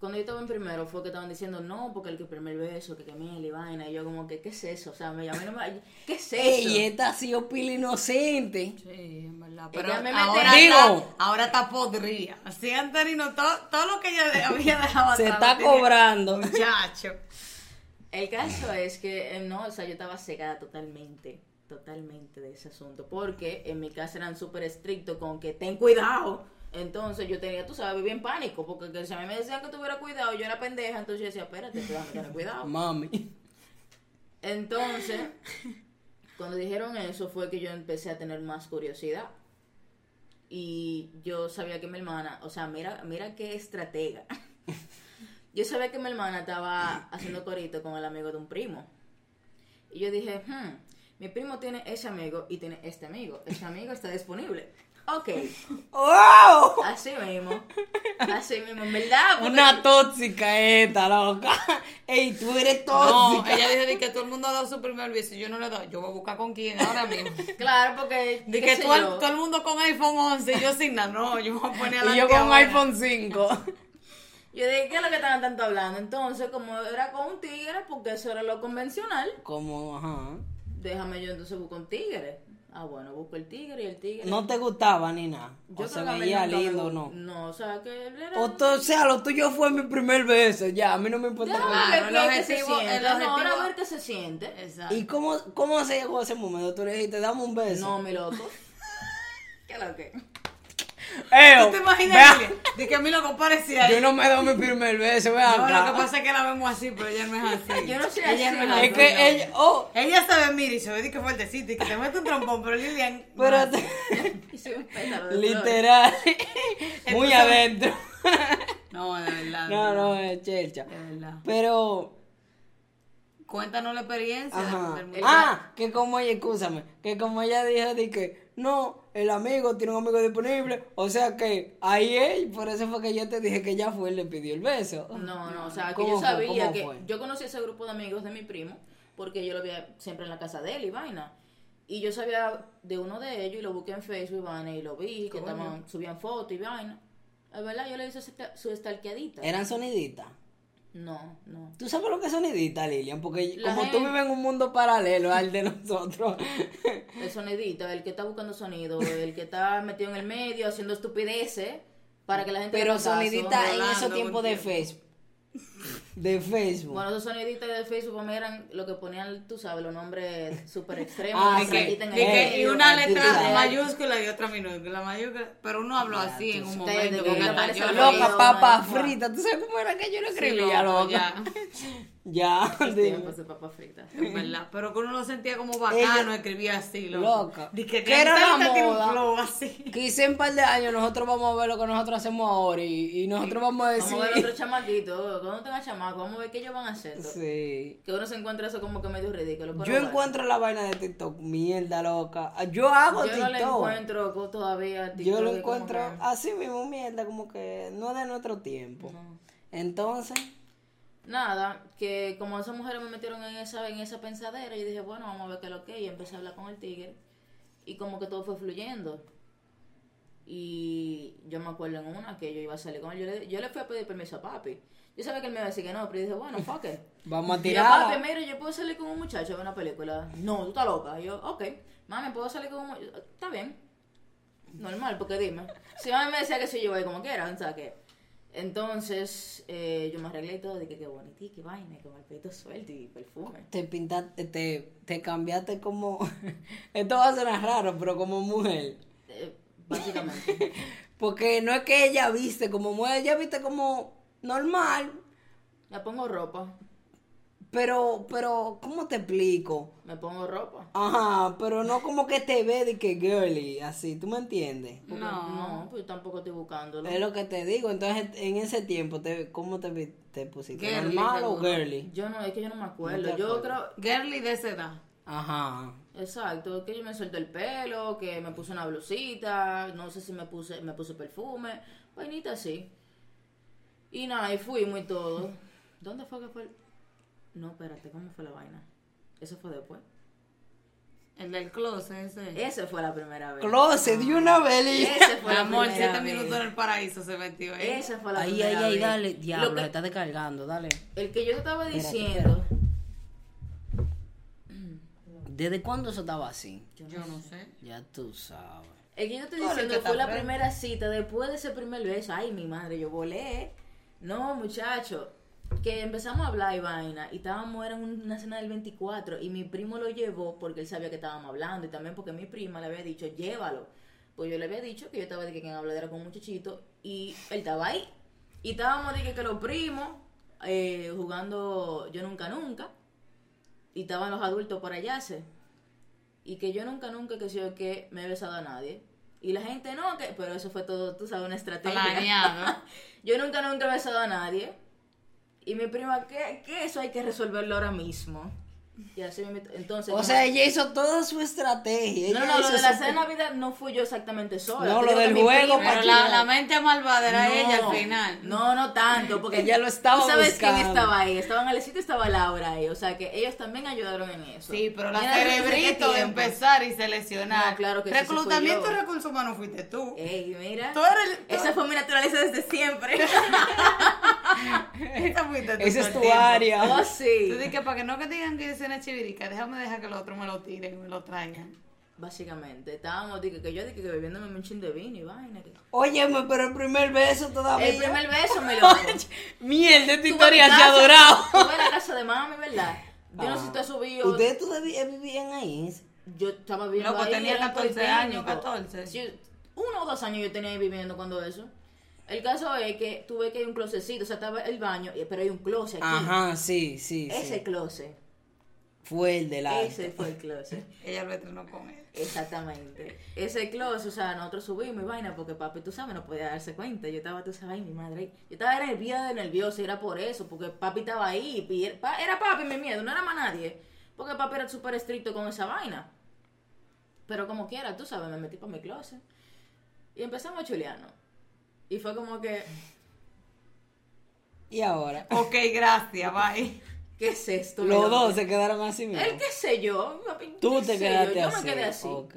Cuando yo estaba en primero fue que estaban diciendo no, porque el que primer beso, que miel y vaina. Y yo como que, ¿qué es eso? O sea, me llamé, no me... ¿qué es eso? Ey, esta ha sido pila inocente. Sí, en verdad. Pero me ahora, Digo. está, ahora está podrida. Así Antonino, todo, todo lo que ella había dejado Se atrás está cobrando. Muchacho. El caso es que, eh, no, o sea, yo estaba cegada totalmente, totalmente de ese asunto, porque en mi casa eran súper estrictos con que ten cuidado. Entonces yo tenía, tú sabes, vivía en pánico, porque que si a mí me decían que tuviera cuidado, yo era pendeja, entonces yo decía, espérate, déjame tener cuidado. Mami. Entonces, cuando dijeron eso fue que yo empecé a tener más curiosidad. Y yo sabía que mi hermana, o sea, mira, mira qué estratega. Yo sabía que mi hermana estaba haciendo corito con el amigo de un primo. Y yo dije, hmm, mi primo tiene ese amigo y tiene este amigo. Ese amigo está disponible. Ok, ¡Wow! así mismo. Así mismo, en verdad. porque- Una tóxica esta, loca. Ey, tú eres No, tóxica. ella dijo de que todo el mundo ha dado su primer beso y yo no le he dado. Yo voy a buscar con quién ahora mismo. Claro, porque. De que todo el, yo. todo el mundo con iPhone 11 y yo sin nada. No, yo me voy a poner a la y yo con un ahora. iPhone 5. Yo dije, ¿qué es lo que estaban tanto hablando? Entonces, como era con un tigre, porque eso era lo convencional, Como, ajá. Déjame yo entonces busco un tigre. Ah, bueno, busco el tigre y el tigre. No te gustaba ni nada. Yo o se veía lindo o no. No, o sea, que él era... O, to- o sea, lo tuyo fue mi primer beso. Ya, a mí no me importa. Ver el qué- qué se objetivo- siente. el No, objetivo- ahora a ver qué se siente. Exacto. ¿Y cómo, cómo se llegó a ese momento? Tú le dijiste, dame un beso. No, mi loco. ¿Qué es lo que? Eo, ¿Tú te imaginas de que a mí lo que parecía? Yo no me doy mi primer beso, vean. No, lo que pasa es que la vemos así, pero ella no es así. Yo no soy ella así, no es no. así. Es que ella, oh, Ella se ve, mira, y se ve que fuertecito y que te mete un trompón, pero Lilian. no pero es así. Y soy un pétalo de flores. literal, muy Entonces- adentro. No, de verdad. No, no, es chelcha. De verdad. Pero, Cuéntanos la experiencia. ajá. Ah, que como ella, escúchame, que como ella dijo de que, no, el amigo tiene un amigo disponible, o sea que ahí él, por eso fue que yo te dije que ya fue, él le pidió el beso. No, no, o sea, que ¿Cómo yo sabía ¿Cómo que fue? yo conocí ese grupo de amigos de mi primo porque yo lo veía siempre en la casa de él y vaina. Y yo sabía de uno de ellos y lo busqué en Facebook y vaina y lo vi, que estaban, subían fotos y vaina. Es verdad, yo le hice su su estalqueadita. ¿Eran soniditas? No, no. ¿Tú sabes lo que es sonidita, Lilian? Porque La como tú gente- vives en un mundo paralelo al de nosotros. El sonidito, el que está buscando sonido, el que está metido en el medio haciendo estupideces para que la gente Pero sonidita en esos tiempos de. Facebook. de Facebook. Bueno, esos soniditos de Facebook mí eran lo que ponían, tú sabes, los nombres súper extremos. Ah, que sí. Que- que- y medio, una letra mayúscula y otra minúscula. mayúscula, pero uno habló así en un sí. momento. Yo loca, papa frita. ¿Tú sabes cómo era que yo Sí, escribía, loco, loca? ya. Ya, Los dime. tiempos de papa frita. Es verdad, pero que uno lo sentía como bacano, escribía así, loco. Loca. Di que ¿Qué era la moda? flow así. Quizá en un par de años nosotros vamos a ver lo que nosotros hacemos ahora y, y nosotros vamos a decir... Vamos a ver otro chamaquito, cuando tenga chamaco, vamos a ver qué ellos van a hacer. Sí. Que uno se encuentra eso como que medio ridículo. pero Yo encuentro la vaina de TikTok, mierda loca. Yo hago Yo no TikTok. encuentro todavía. Yo TikTok, lo encuentro que- así mismo, mierda, como que no de nuestro tiempo. Entonces, Nada, que como esas mujeres me metieron en esa, en esa pensadera, yo dije, bueno, vamos a ver qué es lo que es. Y empecé a hablar con el tigre. Y como que todo fue fluyendo. Y yo me acuerdo en una que yo iba a salir con él. Yo le, yo le fui a pedir permiso a papi. Yo sabía que él me iba a decir que no, pero yo dije, bueno, fuck it. vamos a Y yo, papi, tirar. mira, yo puedo salir con un muchacho a ver una película. No, tú estás loca. Y yo, ok, mami, puedo salir con un muchacho. Está bien. Normal, porque dime. Si mami me decía que sí, yo voy como quiera, o sea que. Entonces, eh, yo me arreglé y todo, dije que bonito, qué vaina, y con el pelito suelto y perfume. Te pintaste, te, te cambiaste como. Esto va a sonar raro, pero como mujer. Eh, básicamente. Porque no es que ella viste como mujer, ella viste como normal. me pongo ropa, Pero, pero, ¿cómo te explico? me pongo ropa. Ajá, pero no como que te ve de que girly, así, ¿tú me entiendes? Porque No. No, pues tampoco estoy buscándolo. Es lo que te digo, entonces en ese tiempo, te, ¿cómo te, te pusiste? Girly, ¿Normal o girly? Yo no, es que yo no me acuerdo. No yo creo, Girly de esa edad. Ajá. Exacto, que yo me suelto el pelo, que me puse una blusita, no sé si me puse, me puse perfume, vainita así. Y nada, y fuimos y todo. ¿Dónde fue que fue? el- No, espérate, ¿cómo fue la vaina? Eso fue después. El del closet ese. Esa fue la primera vez. Closet de una veli. Esa fue Mi la amor, primera siete vez. minutos en el paraíso se metió ahí. Esa fue la Ahí, ahí, primera ahí, vez. dale, Lo diablo, que- se está descargando, dale. el que yo te estaba Espérate, diciendo, ¿Desde cuándo eso estaba así? Yo no sé. Ya tú sabes. el que yo te estoy el diciendo que fue está la fresco. primera cita después de ese primer beso. Ay, mi madre, yo volé. No, muchacho. Que empezamos a hablar y vaina. Y estábamos, era en una cena del 24. Y mi primo lo llevó porque él sabía que estábamos hablando. Y también porque mi prima le había dicho, llévalo. Pues yo le había dicho que yo estaba de que en habladera con un muchachito. Y él estaba ahí. Y estábamos de que, que los primos eh, jugando Yo Nunca Nunca. Y estaban los adultos por allá. se. Y que yo nunca, nunca, que sé yo, que me he besado a nadie. Y la gente no, que. Pero eso fue todo, tú sabes, una estrategia. Planeado. Yo nunca, nunca he besado a nadie. Y mi prima, ¿qué, qué eso hay que resolverlo ahora mismo? Y así me met- Entonces. O sea, ella hizo toda su estrategia. no, ella no, lo de la su- cena de Navidad no fui yo exactamente sola. No, lo del juego Pero la, la mente malvada era ella al final. No, no tanto, porque Ella lo estaba ¿tú sabes quién estaba ahí? Estaba en Alecito y estaba Laura ahí, o sea que ellos también ayudaron en eso. Sí, pero la Mira, ¿desde qué cerebrito de empezar y seleccionar. No, claro que sí, sí fui Reclutamiento y recursos humanos fuiste tú. Ey, mira. Eres el- Esa fue mi naturaleza desde siempre. Esa fuiste tú. Esa todo es tu área. oh, Tú sí. dices que para que no que digan que es una chivirica, déjame dejar que los otros me lo tiren y me lo traigan. Básicamente, estábamos, dije, que yo dije que bebiéndome un chin de vino y vaina. que- Óyeme, pero el primer beso todavía. El primer beso, mi loco. Mierda, esta historia se ha adorado. Tú en la casa de mami, ¿verdad? Yo no sé si tú has subido. ¿Ustedes todavía vivían ahí? Yo estaba viviendo Loco, ahí. tenía era un 14 años, politécnico. 14. Sí, uno o dos años yo tenía ahí viviendo cuando eso. El caso es que tuve que ir a un closecito, o sea, estaba el baño, pero hay un closet aquí. Ajá, sí, sí, Ese sí. closet. Fue el del arte. Ese fue el closet. Ella lo estrenó con él. Exactamente. Ese closet, o sea, nosotros subimos y vaina porque papi, tú sabes, no podía darse cuenta. Yo estaba, tú sabes, ay, mi madre. ahí. Yo estaba nerviosa, nerviosa, y era por eso, porque papi estaba ahí. y era, era papi mi miedo, no era más nadie. Porque papi era súper estricto con esa vaina. Pero como quiera, tú sabes, me metí para mi closet. Y empezamos a chulearnos. Y fue como que, Y ahora. Ok, gracias, bye. ¿Qué es esto? Los loco? dos se quedaron así mismo. El qué sé yo, Tú te quedaste yo, yo así. me quedé así. Ok.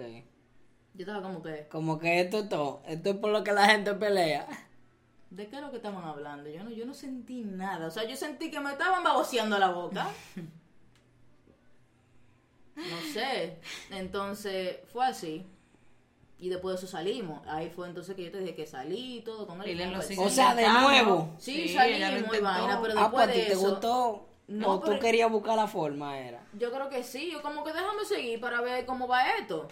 Yo estaba como que, Como que esto es todo. Esto es por lo que la gente pelea. ¿De qué es lo que estaban hablando? Yo no, yo no sentí nada. O sea, yo sentí que me estaban baboseando la boca. No sé. Entonces, fue así. Y después de eso salimos. Ahí fue entonces que yo te dije que salí y todo con él. Y él Pues, O sea, de nuevo. Sí, ella salimos y vaina, pero Ah, después pues a ti de te eso... gustó. No, o tú querías buscar la forma, era. Yo creo que sí, yo como que déjame seguir para ver cómo va esto.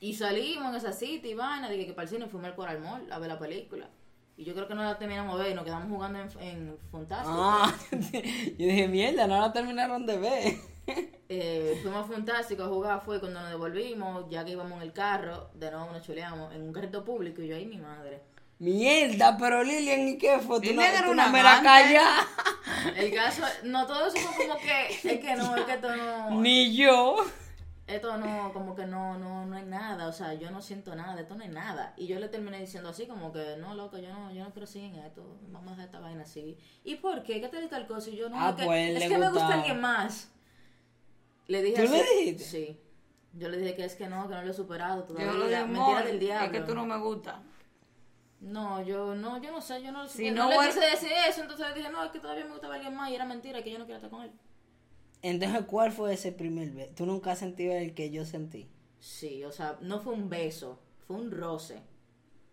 Y salimos en esa cita y vaina, dije que para el cine fuimos al Coral Mall a ver la película. Y yo creo que no la terminamos de ver, nos quedamos jugando en, en Fantástico. Ah, yo dije, mierda, no la terminaron de ver. Eh, fuimos a Fantástico a jugar, fue cuando nos devolvimos, ya que íbamos en el carro, de nuevo nos chuleamos en un carrito público y yo ahí mi madre. Mierda, pero Lilian, ¿y qué fue? Tú no, Lilian era tú una no me la callas. El caso, no, todo eso fue como que, es que no, es que esto no, Ni yo. esto no, como que no, no, no es nada, o sea, yo no siento nada, esto no es nada. Y yo le terminé diciendo así, como que, no, loco, yo no, yo no quiero seguir en esto, vamos a dejar esta vaina así. ¿Y por qué? ¿Qué tal y tal cosa? Y yo, no, Ah, es que, pues, es que me gusta alguien más. Le dije ¿Tú le dijiste? Sí. Yo le dije que es que no, que no lo he superado Yo todavía. lo digo, Mentira amor, del diablo. es que tú no me gustas. No, yo no, yo no sé, yo no, Si yo no no le quise decir eso, entonces le dije, no, es que todavía me gustaba alguien más y era mentira, que yo no quiero estar con él. Entonces, ¿cuál fue ese primer beso? ¿Tú nunca has sentido el que yo sentí? Sí, o sea, no fue un beso, fue un roce.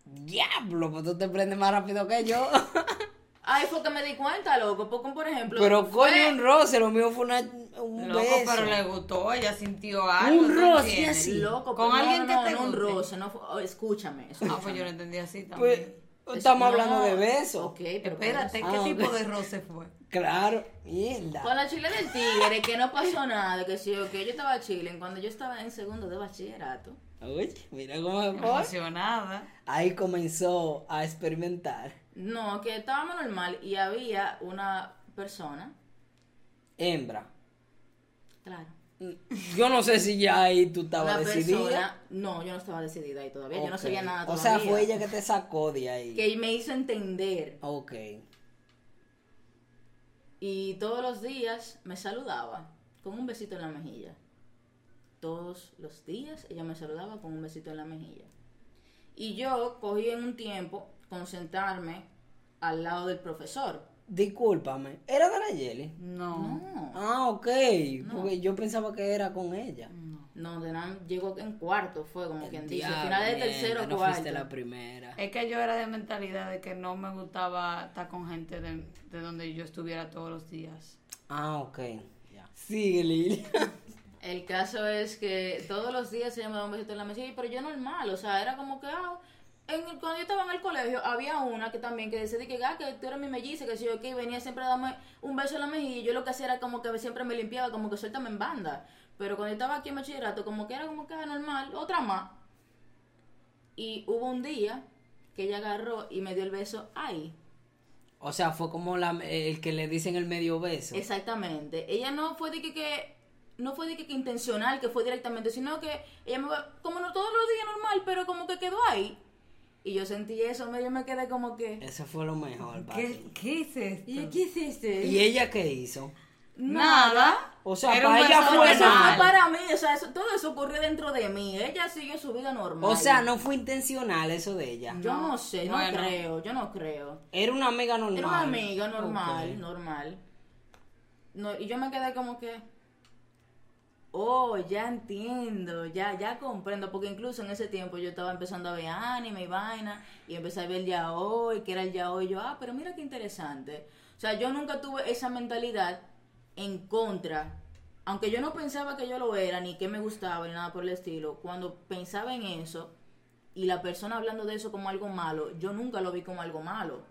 Diablo, pues tú te prendes más rápido que yo. Ay, fue que me di cuenta, loco, porque por ejemplo... pero fue- coño, un roce, lo mío fue una, un Loco, beso. pero le gustó, ella sintió algo. Un ¿tú roce así. Loco, Con alguien no, que te no, un roce, no fue... oh, escúchame, escúchame. Ah, pues yo lo entendí así también. Pues, Es- estamos no, hablando de besos. Ok, pero... Espérate, Ah, ¿qué ok. tipo de roce fue? Claro, mierda. Con la chile del tigre, que no pasó nada, que sí, ok, yo estaba chile cuando yo estaba en segundo de bachillerato. Oye, mira cómo se fue. Emocionada. Ahí comenzó a experimentar. No, que estábamos normal y había una persona, Hembra. Claro, Yo no sé si ya ahí tú estabas decidida. persona, no, yo no estaba decidida ahí todavía, yo no sabía nada O todavía. sea, fue ella que te sacó de ahí. que me hizo entender Ok. y todos los días me saludaba con un besito en la mejilla. Todos los días ella me saludaba con un besito en la mejilla. Y yo cogí en un tiempo concentrarme al lado del profesor. Discúlpame. ¿Era de la Yeli? No. No, Ah, ok. Porque yo pensaba que era con ella. no, de nada, llegó en cuarto, fue como quien dice, Diablo, final de tercero no cuarto. fuiste la primera. Es que yo era de mentalidad de que no me gustaba estar con gente de, de donde yo estuviera todos los días. Ah, ok. Ya. Sigue, Lili. El caso es que todos los días ella me daba un besito en la mejilla, pero yo normal, o sea, era como que, ah, en el- cuando yo estaba en el colegio, había una que también que decía de que, ah, que tú eres mi melliza, que si yo que venía siempre a darme un beso en la mejilla, y yo lo que hacía era como que siempre me limpiaba, como que suéltame en banda. Pero cuando yo estaba aquí en bachillerato, como que era como que ah, normal, otra más. Y hubo un día que ella agarró y me dio el beso ahí. O sea, fue como la, el que le dicen el medio beso. Exactamente. Ella no fue de que, que no fue de que, que intencional, que fue directamente, sino que ella me va- como no todos los días normal, pero como que quedó ahí. Y yo sentí eso, me- yo me quedé como que Eso fue lo mejor. ¿Qué, qué esto? ¿Y qué hiciste? ¿Y ella qué hizo? Nada. O sea, Era para ella fue eso fue para mí, o sea, eso- todo eso ocurrió dentro de mí. Ella siguió su vida normal. O sea, no fue intencional eso de ella. Yo no, sé, no Bueno. creo, yo no creo. Era una amiga normal. Era una amiga normal, normal. No, y yo me quedé como que, oh, ya entiendo, ya, ya comprendo, porque incluso en ese tiempo yo estaba empezando a ver anime y vaina, y empecé a ver el ya hoy, que era el ya hoy, yo, ah, pero mira qué interesante. O sea, yo nunca tuve esa mentalidad en contra, aunque yo no pensaba que yo lo era, ni que me gustaba, ni nada por el estilo, cuando pensaba en eso, y la persona hablando de eso como algo malo, yo nunca lo vi como algo malo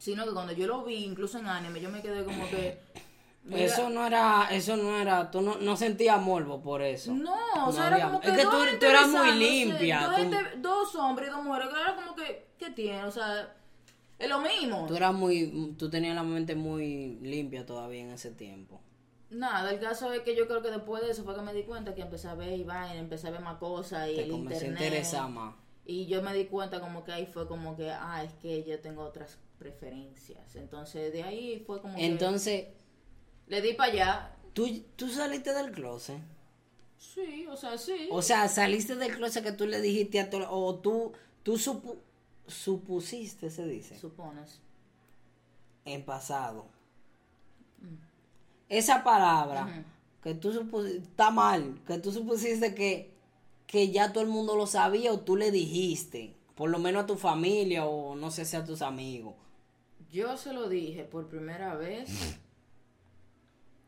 sino que cuando yo lo vi, incluso en anime, yo me quedé como que... Eso no era, eso no era, tú no, no sentías morbo por eso. No, o No sea, era como que... es que tú- eras muy limpia, Dos, tú- gente- dos hombres y dos mujeres, que era como que... ¿Qué tiene? O sea, es lo mismo. Tú eras muy, tú tenías la mente muy limpia todavía en ese tiempo. Nada, el caso es que yo creo que después de eso fue que me di cuenta que empecé a ver y vaina, empecé a ver más cosas y Te el internet. interesar más. Y yo me di cuenta como que ahí fue como que, ah, es que yo tengo otras preferencias. Entonces de ahí fue como Entonces, que le di para allá. ¿tú, tú saliste del closet. Sí, o sea, sí. O sea, saliste del closet que tú le dijiste a todo, o tú, tú supu- supusiste, se dice, Supones. en pasado. Esa palabra que tú supusiste, está mal, que tú supusiste que, que ya todo el mundo lo sabía o tú le dijiste? Por lo menos a tu familia o no sé si a tus amigos. Yo se lo dije por primera vez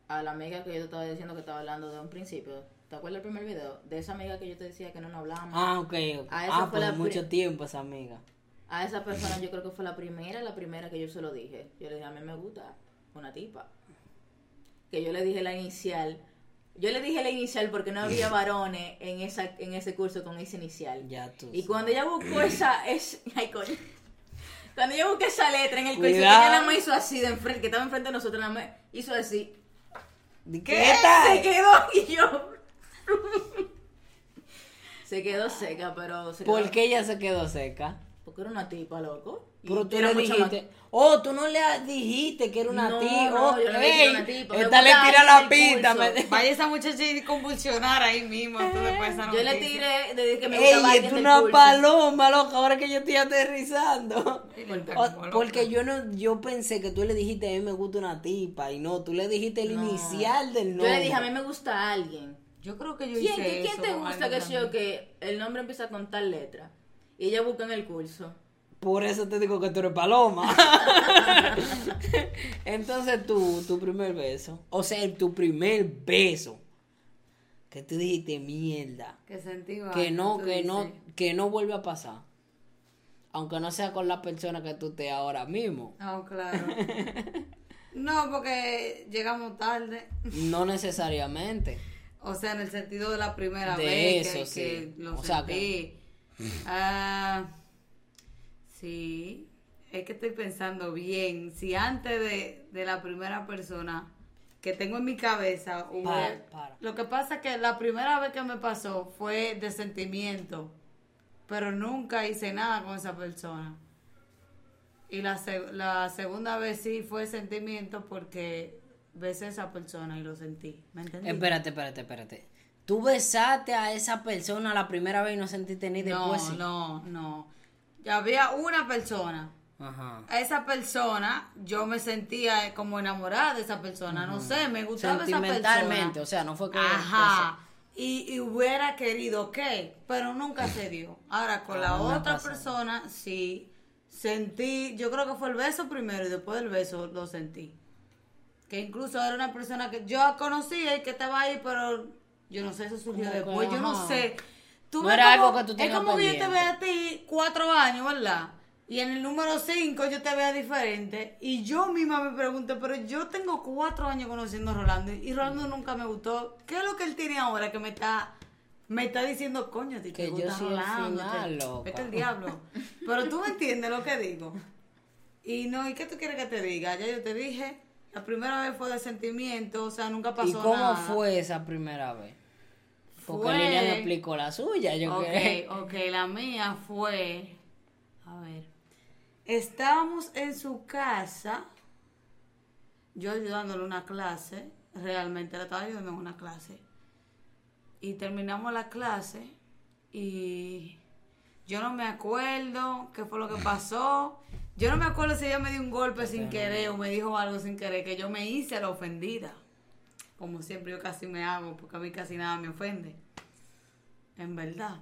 a la amiga que yo te estaba diciendo que estaba hablando de un principio. ¿Te acuerdas del primer video? De esa amiga que yo te decía que no nos hablábamos. Ah, ok. A esa Ah, fue la mucho tiempo esa amiga. A esa persona yo creo que fue la primera, la primera que yo se lo dije. Yo le dije, a mí me gusta una tipa. Que yo le dije la inicial. Yo le dije la inicial porque no había varones en esa en ese curso con esa inicial. Ya tú. Y cuando ella buscó esa, es, ay coño. Cuando ella buscó esa letra en el curso, ella nada más hizo así de enfrente, que estaba enfrente de nosotros, nada más hizo así. ¿De ¿Qué? ¿Qué? Se quedó y yo. se quedó seca, pero se ¿Por quedó- qué ella se quedó seca? Porque era una tipa, loco. Pero tú le dijiste, oh, tú no le dijiste que era una No, tipa. no, oh, yo no le ey, una tipa, Esta le tira la pinta. me- Vaya esa muchacha y convulsionar ahí mismo. Después Yo le tiré desde que me Ey, gustaba es alguien del una paloma, loca, ahora que yo estoy aterrizando. Le O- porque yo no, yo pensé que tú le dijiste a mí me gusta una tipa y no, tú le dijiste el No. inicial del Yo nombre. le dije, a mí me gusta alguien. Yo creo que yo ¿Quién, hice quién eso te gusta que yo que el nombre empieza con tal letra? Y ella busca en el curso. Por eso te digo que tú eres paloma. Entonces tú, tu primer beso, o sea, tu primer beso, que tú dijiste mierda, Que sentí que vaina, no, que no, que no vuelve a pasar. Aunque no sea con la persona que tú estés ahora mismo. Ah, claro. no, porque llegamos tarde. No necesariamente. O sea, en el sentido de la primera De vez eso, que, sí. que lo O sea, sentí. Ah, sí, es que estoy pensando bien. Si antes de, de la primera persona que tengo en mi cabeza hubo- Para, para. Lo que pasa es que la primera vez que me pasó fue de sentimiento, pero nunca hice nada con esa persona. Y la, la segunda vez sí fue sentimiento porque besé a esa persona y lo sentí. ¿Me entendí? Espérate, espérate, espérate. Tú besaste a esa persona la primera vez y no sentiste ni No, después. sí? no, no. Ya había una persona. Ajá. Esa persona, yo me sentía como enamorada de esa persona. No sé, me gustaba esa persona. Sentimentalmente, o sea, no fue que. Ajá. Y, y hubiera querido que, pero nunca se dio. Ahora, con Ah, la me otra pasó. persona, sí, sentí, yo creo que fue el beso primero y después del beso lo sentí. Que incluso era una persona que yo conocía y que estaba ahí, pero yo no sé, eso surgió después, yo no sé. Tú No ves era como- algo que tú Es como que yo te veo a ti cuatro años, ¿verdad? Y en el número cinco yo te veo diferente. Y yo misma me pregunto, pero yo tengo cuatro años conociendo a Rolando y Rolando nunca me gustó. ¿Qué es lo que él tiene ahora que me está me está diciendo, coño, te Que yo soy el Rolando? Vete al diablo. Pero tú me entiendes lo que digo. Y no, ¿y qué tú quieres que te diga? Ya yo te dije, la primera vez fue de sentimiento, o sea, nunca pasó ¿Y cómo nada. fue esa primera vez? Porque Fue- Lilian me explicó la suya, yo ok, que. ok, la mía fue. A ver. Estábamos en su casa. Yo ayudándole una clase. Realmente la estaba ayudando en una clase. Y terminamos la clase. Y yo no me acuerdo qué fue lo que pasó. Yo no me acuerdo si ella me dio un golpe sin querer o me dijo algo sin querer, que yo me hice la ofendida. Como siempre yo casi me hago, porque a mí casi nada me ofende. En verdad.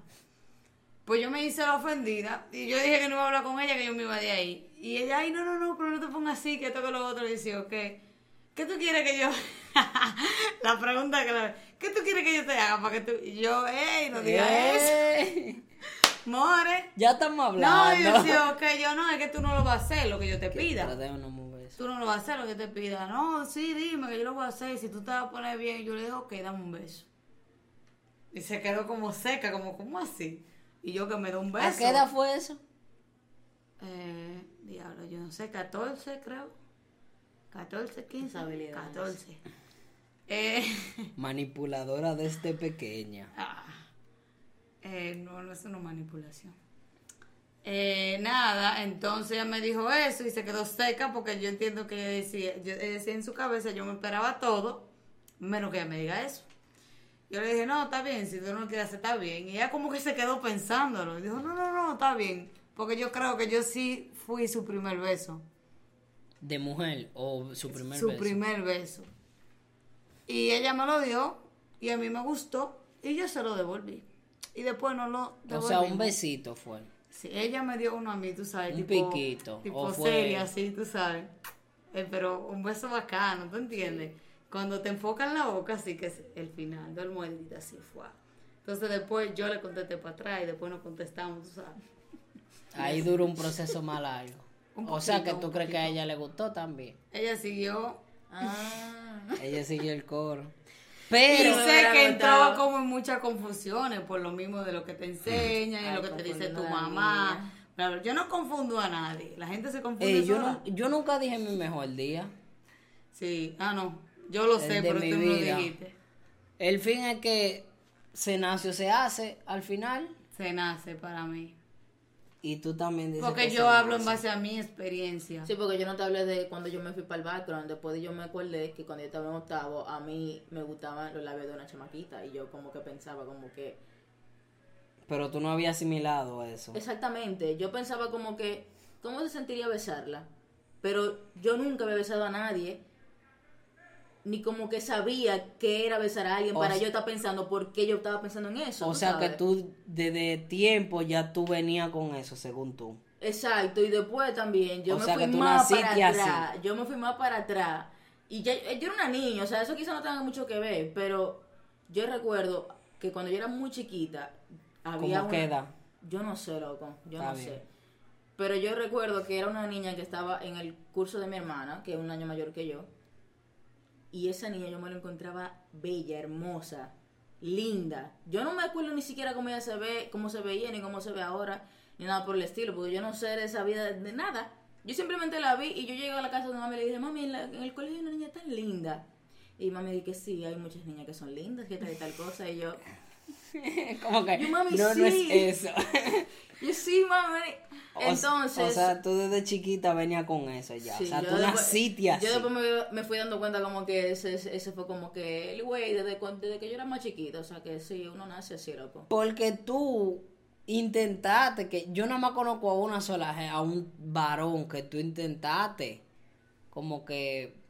Pues yo me hice la ofendida y yo dije que no iba a hablar con ella, que yo me iba de ahí. Y ella, ay, no, no, no, pero no te pongas así, que esto que lo otro. Y dice, ok, ¿qué tú quieres que yo... la pregunta que la... ¿Qué tú quieres que yo te haga para que tú... Y yo, ey, no digas eso. More. Ya estamos No, hablando. y yo decía, ok, yo no, es que tú no lo vas a hacer lo que yo te pida. Tú no lo vas a hacer lo que te pida. No, sí, dime que yo lo voy a hacer. Si tú te vas a poner bien, yo le digo, ok, dame un beso. Y se quedó como seca, como, ¿cómo así? Y yo que me doy un beso. ¿A qué edad fue eso? Eh, diablo, yo no sé, 14 creo. 14, 15. Esas habilidades. 14. Eh, Manipuladora desde pequeña. ah, eh, no, no es una manipulación. Eh, nada, entonces ella me dijo eso y se quedó seca porque yo entiendo que ella decía, yo, ella decía en su cabeza, yo me esperaba todo, menos que ella me diga eso. Yo le dije, no, está bien, si tú no quieres hacer, está bien. Y ella como que se quedó pensándolo. Y dijo, no, no, no, está bien. Porque yo creo que yo sí fui su primer beso. ¿De mujer o su primer su beso? primer beso. Y ella me lo dio y a mí me gustó y yo se lo devolví. y después no lo O sea, un besito fue. Sí, ella me dio uno a mí, tú sabes, Un tipo, piquito, tipo o fue- seria, así, tú sabes. Eh, pero un beso bacano, ¿tú entiendes? Cuando te enfocan en la boca, así que es el final, del muerdita, así fue. Entonces después yo le contesté para atrás y después nos contestamos, tú sabes. Ahí duró un proceso más largo. O sea, que tú crees que a ella le gustó también. Ella siguió Ah. Ella siguió el coro. Y Pero, me sé que gustado. como en muchas confusiones por lo mismo de lo que te enseñan y lo que te dice tu mamá. yo no confundo a nadie. La gente se confunde ey, yo, no, yo nunca dije mi mejor día. Sí, ah, no. Yo lo El sé, pero tú me lo dijiste. El fin es que se nació, se hace al final. Se nace para mí. Y tú también dices Porque que yo hablo en base a mi experiencia. Sí, porque yo no te hablé de cuando yo me fui para el background. Después de yo me acordé que cuando yo estaba en octavo, a mí me gustaban los labios de una chamaquita. Y yo como que pensaba como que... Pero tú no habías asimilado eso. Exactamente. Yo pensaba como que... ¿Cómo se sentiría besarla? Pero yo nunca había besado a nadie. Ni como que sabía que era besar a alguien O para sea- yo estar pensando por qué yo estaba pensando en eso. O ¿tú sea que tú desde tiempo ya tú venías con eso, según tú. Exacto, y después también yo O me sea, fui que tú más para naciste así. atrás. Yo me fui más para atrás. Y ya, yo era una niña, o sea, eso quizá no tenga mucho que ver, pero yo recuerdo que cuando yo era muy chiquita, había ¿Cómo una... queda? Yo no sé, loco, yo Está no bien. sé. Pero yo recuerdo que era una niña que estaba en el curso de mi hermana, que es un año mayor que yo. Y esa niña yo me la encontraba bella, hermosa, linda. Yo no me acuerdo ni siquiera cómo ella se ve, cómo se veía, ni cómo se ve ahora, ni nada por el estilo, porque yo no sé de esa vida de nada. Yo simplemente la vi y yo llegué a la casa de mami y le dije, mami, en, la- en el colegio hay una niña tan linda. Y mami dijo que sí, hay muchas niñas que son lindas, que tal y tal cosa. Y yo, Como que Yo, mami, no, no es sí. eso. yo sí, mami. O- Entonces, O sea, tú desde chiquita venías con eso ya. Sí, o sea, tú naciste así. Yo después me, me fui dando cuenta como que ese, ese fue como que el güey desde, desde que yo era más chiquita. O sea que sí, uno nace así, loco. Porque tú intentaste, que yo nada más conozco a una sola, a un varón que tú intentaste, como que,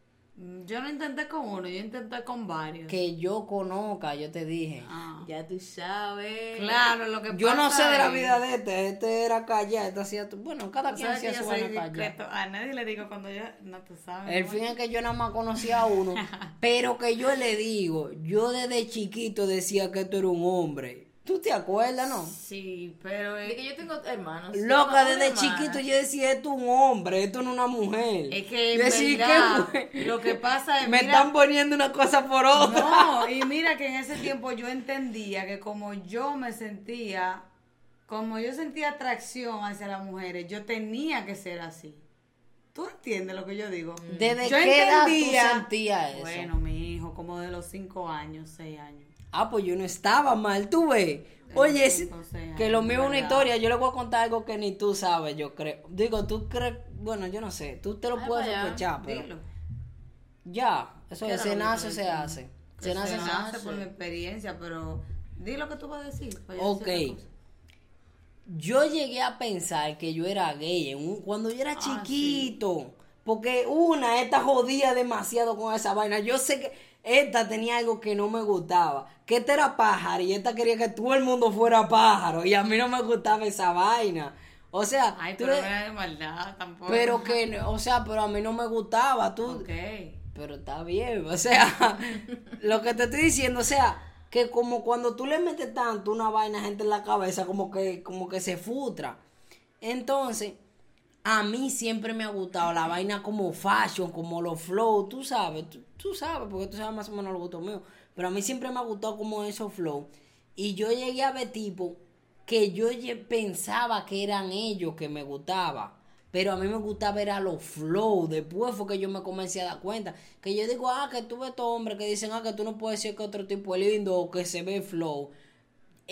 Yo no intenté con uno, yo intenté con varios. que yo conozca, yo te dije. Ah. Ya tú sabes. Claro, lo que Yo no pasa sé de la vida de este, este era callado, este hacía, tu- bueno, cada quien hacía yo su callado. A nadie le digo cuando yo... No, tú sabes. El ¿no? fin es que yo nada más conocía a uno, pero que yo le digo, yo desde chiquito decía que tú eres un hombre. ¿Tú te acuerdas, no? Sí, pero... De que yo tengo hermanos. Loca, desde hermana. chiquito yo decía, esto es un hombre, esto no es una mujer. Es que en Yo decía, verdad, ¿qué fue? lo que pasa es... Me mira- están poniendo una cosa por otra. No, y mira que en ese tiempo yo entendía que como yo me sentía, como yo sentía atracción hacia las mujeres, yo tenía que ser así. ¿Tú entiendes lo que yo digo? ¿Desde yo qué edad tú entendía- sentías eso? Bueno, mi hijo, como de los cinco años, seis años. Ah, pues yo no estaba mal, tú ves. Oye, es- que lo mío es una historia, yo le voy a contar algo que ni tú sabes, yo creo. Digo, tú crees, bueno, yo no sé, tú te lo Ay, puedes vaya, sospechar, pero Dilo. ya, eso ¿Qué es, era se hace. Se nace, se nace hace. por mi experiencia, pero di lo que tú vas a decir. yo Ok. Yo llegué a pensar que yo era gay en un- cuando yo era Ah, chiquito. Porque una, esta jodía demasiado con esa vaina. Yo sé que esta tenía algo que no me gustaba. Que esta era pájaro y esta quería que todo el mundo fuera pájaro. Y a mí no me gustaba esa vaina. O sea, Ay, tú pero no era de maldad tampoco. pero que, o sea, pero a mí no me gustaba. Tú, Ok. pero está bien, o sea, lo que te estoy diciendo, o sea, que como cuando tú le metes tanto una vaina a gente en la cabeza, como que, como que se futra. Entonces, a mí siempre me ha gustado la vaina como fashion, como los flow, tú sabes, tú, tú sabes, porque tú sabes más o menos los gustos míos, pero a mí siempre me ha gustado como esos flow. Y yo llegué a ver tipo que yo pensaba que eran ellos que me gustaba. Pero a mí me gusta ver a los flow. Después fue que yo me comencé a dar cuenta. Que yo digo, ah, que tú ves estos hombres que dicen, ah, que tú no puedes decir que otro tipo es lindo o que se ve flow.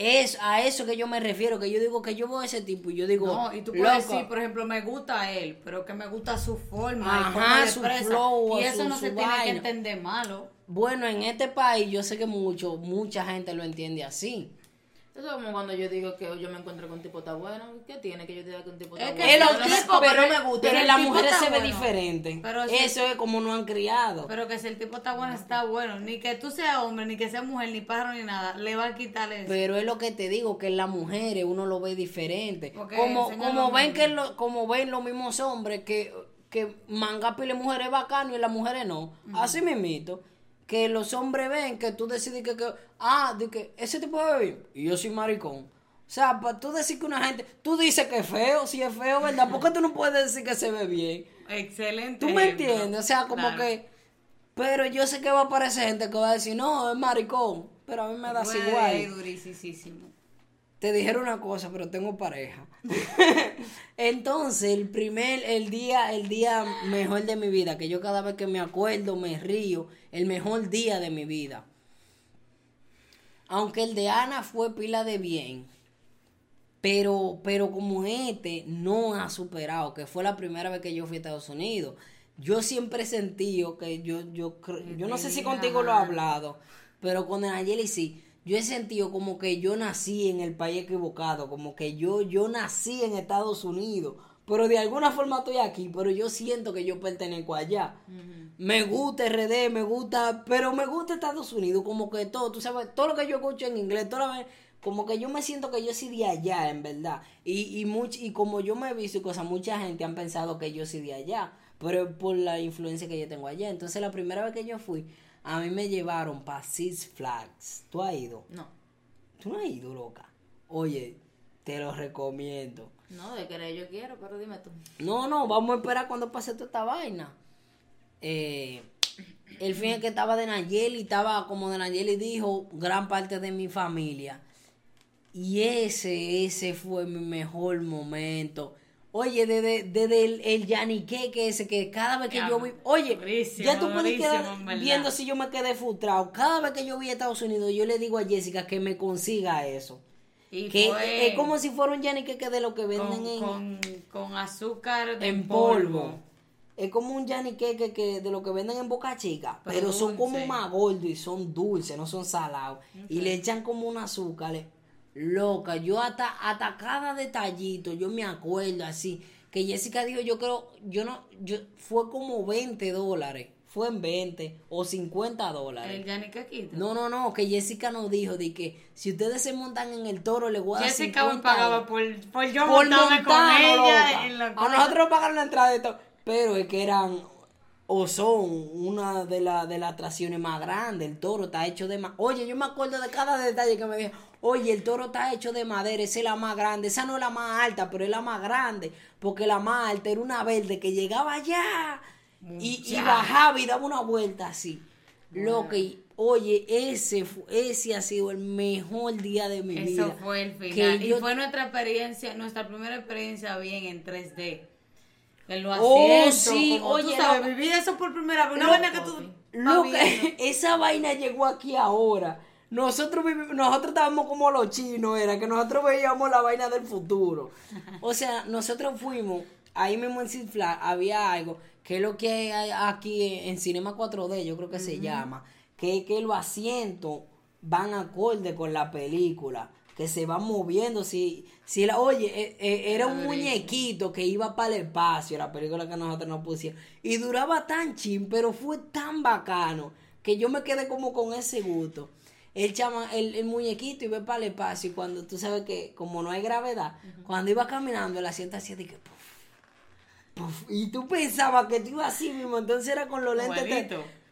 Es a eso que yo me refiero. Que yo digo que yo veo a ese tipo y yo digo, No, y tú puedes "Loco, decir, por ejemplo, me gusta él, pero que me gusta su forma y Ajá, le su flow, y eso su- no su se tiene que entender malo. Bueno, en este país yo sé que mucho, mucha gente lo entiende así. Eso es como cuando yo digo que yo me encuentro con un tipo tan bueno. ¿Qué tiene que yo diga que un tipo Es tan que bueno? el Pero no me- tipo- pero pero, no me gusta. pero las mujeres se ve bueno. diferente. Pero si- Eso es como no han criado. Pero que si el tipo está bueno, está bueno. Ni que tú seas hombre, ni que seas mujer, ni pájaro, ni nada. Le va a quitar eso. Pero es lo que te digo, que en las mujeres uno lo ve diferente. Porque Como, como ven que lo- como ven los mismos hombres que, que manga pile mujeres es bacano y las mujeres no. Así mismito. Que los hombres ven que tú decides que, que ah, de que ese tipo de bien y yo soy maricón. O sea, para tú decir que una gente, tú dices que es feo, si es feo, ¿verdad? ¿Por qué tú no puedes decir que se ve bien? Excelente. ¿Tú me entiendes? O sea, como Claro. que... Pero yo sé que va a aparecer gente que va a decir, no, es maricón. Pero a mí me das Puede igual. durísimo. Te dijeron una cosa, pero tengo pareja. Entonces, el primer, el día, el día mejor de mi vida, que yo cada vez que me acuerdo me río, el mejor día de mi vida. Aunque el de Ana fue pila de bien, pero, pero como este no ha superado, que fue la primera vez que yo fui a Estados Unidos. Yo siempre he sentido que yo, yo, yo no sé si contigo lo he hablado, pero con Nayeli sí. Yo he sentido como que yo nací en el país equivocado, como que yo, yo nací en Estados Unidos, pero de alguna forma estoy aquí, pero yo siento que yo pertenezco allá. Me gusta RD, me gusta, pero me gusta Estados Unidos, como que todo, tú sabes, todo lo que yo escucho en inglés, toda la vez, como que yo me siento que yo soy de allá, en verdad. Y, y, much, y como yo me he visto y cosas, mucha gente han pensado que yo soy de allá, pero por la influencia que yo tengo allá. Entonces, la primera vez que yo fui, a mí me llevaron para Six Flags. ¿Tú has ido? No. ¿Tú no has ido, loca? Oye, te lo recomiendo. No, de querer yo quiero, pero dime tú. No, no, vamos a esperar cuando pase toda esta vaina. Eh, el fin es que estaba de Nayeli, estaba como de Nayeli dijo, gran parte de mi familia. Y ese, ese fue mi mejor momento. Oye, desde, desde el, el yaniqueque ese, que cada vez que yo vi, oye, durísimo, ya tú puedes quedar viendo si yo me quedé frustrado. Cada vez que yo vi a Estados Unidos, yo le digo a Jessica que me consiga eso. Y Que fue es como si fuera un yaniqueque de lo que venden con, en, con, con azúcar de en polvo. Es como un yaniqueque que de lo que venden en Boca Chica, pero, Pero son como más gordos y son dulces, no son salados. Y le echan como un azúcar. le- Loca, yo hasta, hasta cada detallito, yo me acuerdo así, que Jessica dijo, yo creo, yo no, yo, fue como 20 dólares, fue en 20 o 50 dólares. El Yaniquequito. No, no, no, que Jessica nos dijo de que si ustedes se montan en el toro, le voy a dar Jessica me 50 pagaba por, por yo por montarme con montarnos, ella en la A nosotros nos pagaron la entrada de todo. Pero es que eran o son una de, la- de las atracciones más grandes. El toro está hecho de ma- Oye, yo me acuerdo de cada detalle que me dijo. Oye, el toro está hecho de madera, esa es la más grande. Esa no es la más alta, pero es la más grande. Porque la más alta era una verde que llegaba allá y, y bajaba y daba una vuelta así. Lo que, oye, ese, ese ha sido el mejor día de mi vida. Eso fue el Que final. Y yo- fue nuestra experiencia, nuestra primera experiencia bien en 3D. En Oh, asientos, sí, como tú oye, sabes, viví eso por primera vez. Una vaina que tú viendo. esa vaina llegó aquí ahora. Nosotros nosotros estábamos como los chinos, era que nosotros veíamos la vaina del futuro. O sea, nosotros fuimos, ahí mismo en Six Flags había algo, que es lo que hay aquí en Cinema 4D, yo creo que se llama, que es que los asientos van acorde con la película, que se van moviendo. Si, si la, oye, eh, eh, era un muñequito que iba para el espacio, la película que nosotros nos pusimos, y duraba tan chin, pero fue tan bacano que yo me quedé como con ese gusto. El, chama, el, el muñequito iba para el espacio y cuando tú sabes que como no hay gravedad, cuando iba caminando el asiento hacía de que puf, puf, y tú pensabas que tú ibas así mismo, entonces era con los lentes.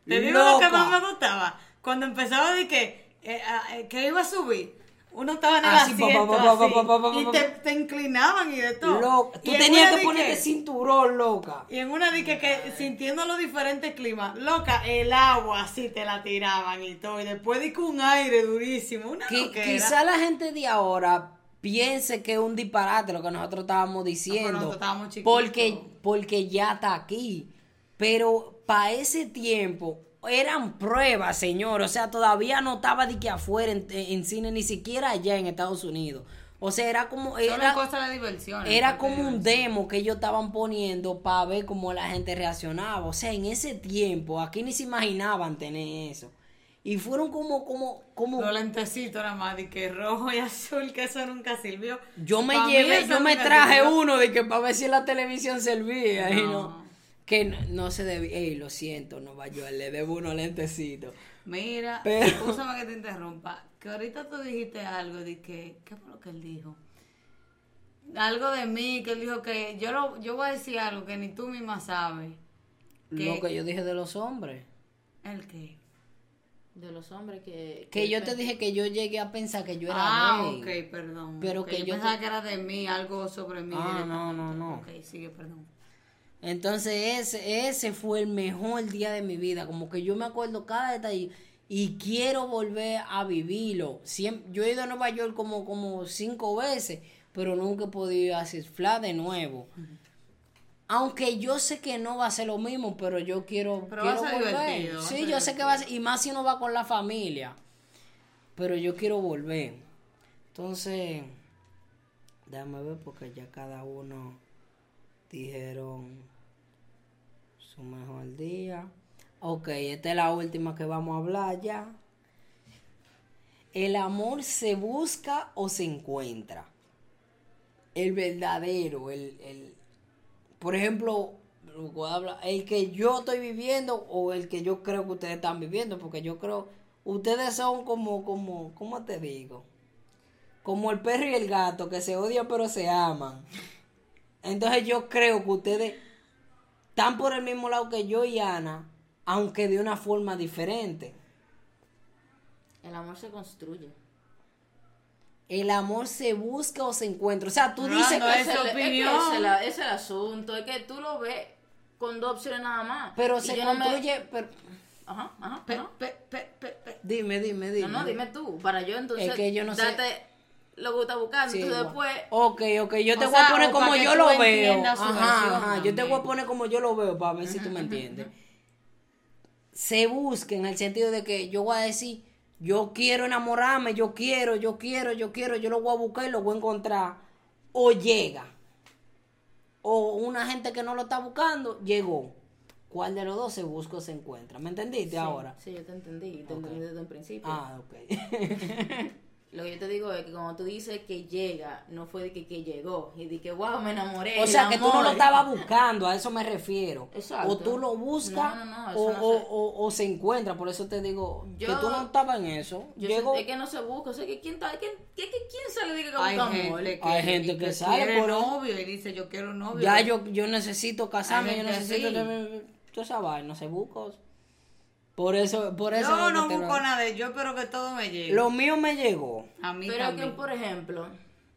Te digo lo que más me gustaba. Cuando empezaba de que, eh, ah, eh, que iba a subir, uno estaba en el Así, pa, pa, pa, y te, inclinaban y de todo. Tú Y en tenías que ponerte cinturón, loca. Y en una de que, que sintiendo los diferentes climas, loca, el agua así te la tiraban y todo. Y después di que un aire durísimo, una quizá la gente de ahora piense que es un disparate lo que nosotros estábamos diciendo. nosotros estábamos porque, porque ya está aquí. Pero para ese tiempo eran pruebas, señor. O sea, todavía no estaba de que afuera en, en cine, ni siquiera allá en Estados Unidos. O sea, era como. Solo Era, cosa de diversión. era como un demo que ellos estaban poniendo para ver cómo la gente reaccionaba. O sea, en ese tiempo, aquí ni se imaginaban tener eso. Y fueron como, como, como... Los lentecitos nada más, de que rojo y azul, que eso nunca sirvió. Yo me Pa' llevé, yo me traje sirvió. uno de que para ver si la televisión servía y no. No. Que no, no se debía. Ey, lo siento, Nueva York, le debo unos lentecitos. Mira, Pero- escúchame que te interrumpa. Que ahorita tú dijiste algo de que. ¿Qué fue lo que él dijo? Algo de mí, que él dijo que. Yo, lo, yo voy a decir algo que ni tú misma sabes. Lo ¿Qué? que yo dije de los hombres. ¿El qué? De los hombres que... Que yo te dije que yo llegué a pensar que yo era Ah, gay. ok, perdón. Pero que yo, yo pensaba te- que era de mí, algo sobre mí. Ah, no, no, no. Ok, sigue, perdón. Entonces ese, ese fue el mejor día de mi vida. Como que yo me acuerdo cada detalle y quiero volver a vivirlo. Siem- yo he ido a Nueva York como, como cinco veces, pero nunca he podido hacer fla de nuevo. Aunque yo sé que no va a ser lo mismo, pero yo quiero, Pero quiero volver. Sí, yo sé que va a ser, y más si uno va con la familia. Pero yo quiero volver. Entonces, déjame ver porque ya cada uno dijeron su mejor día. Ok, esta es la última que vamos a hablar ya. ¿El amor se busca o se encuentra? El verdadero, el, el por ejemplo, el que yo estoy viviendo o el que yo creo que ustedes están viviendo, porque yo creo, ustedes son como, como, ¿cómo te digo? Como el perro y el gato, que se odian pero se aman. Entonces yo creo que ustedes están por el mismo lado que yo y Ana, aunque de una forma diferente. El amor se construye. El amor se busca o se encuentra. O sea, tú dices Rolando, que... es Ese tu es el- opinión. Es, que es el asunto. Es que tú lo ves con dos opciones nada más. Pero Y se no me- construye... pero- Ajá, ajá, Pe, ajá. pe, pe, pe, pe. Dime, dime, dime. No, no, dime tú. Para yo entonces Es que yo no sé- darte lo que estás buscando. Sí, Entonces igual. después... Ok, ok, yo te voy a poner como yo lo veo. Ajá, yo te voy a poner como yo lo veo para ver si tú me entiendes. Se busca en el sentido de que yo voy a decir, yo quiero enamorarme, yo quiero, yo quiero, yo quiero, yo lo voy a buscar y lo voy a encontrar. O llega. O una gente que no lo está buscando, llegó. ¿Cuál de los dos se busca o se encuentra? ¿Me entendiste Sí, ahora? Sí, yo te entendí. Te entendí desde un principio. Ah, ok. Lo que yo te digo es que cuando tú dices que llega, no fue de que, que llegó. Y de que, wow, me enamoré. O sea, que tú no lo estabas buscando, a eso me refiero. Exacto. O tú lo buscas No, no, no, eso o, no o- se- o- o se encuentra, por eso te digo que Yo- tú no estabas en eso. Yo Llegó, sé, es que no se busca. O sea, que quién, está, quién, que, que quién sale de que Hay busca gente amor. que, Hay gente que sale por novio y dice yo quiero un novio. ya yo, yo necesito casarme, Hay yo gente necesito tener toda esa vaina, se busca. Por eso, por eso Yo no que busco nada, yo espero que todo me llegue. Lo mío me llegó. a mí Pero que, también. por ejemplo,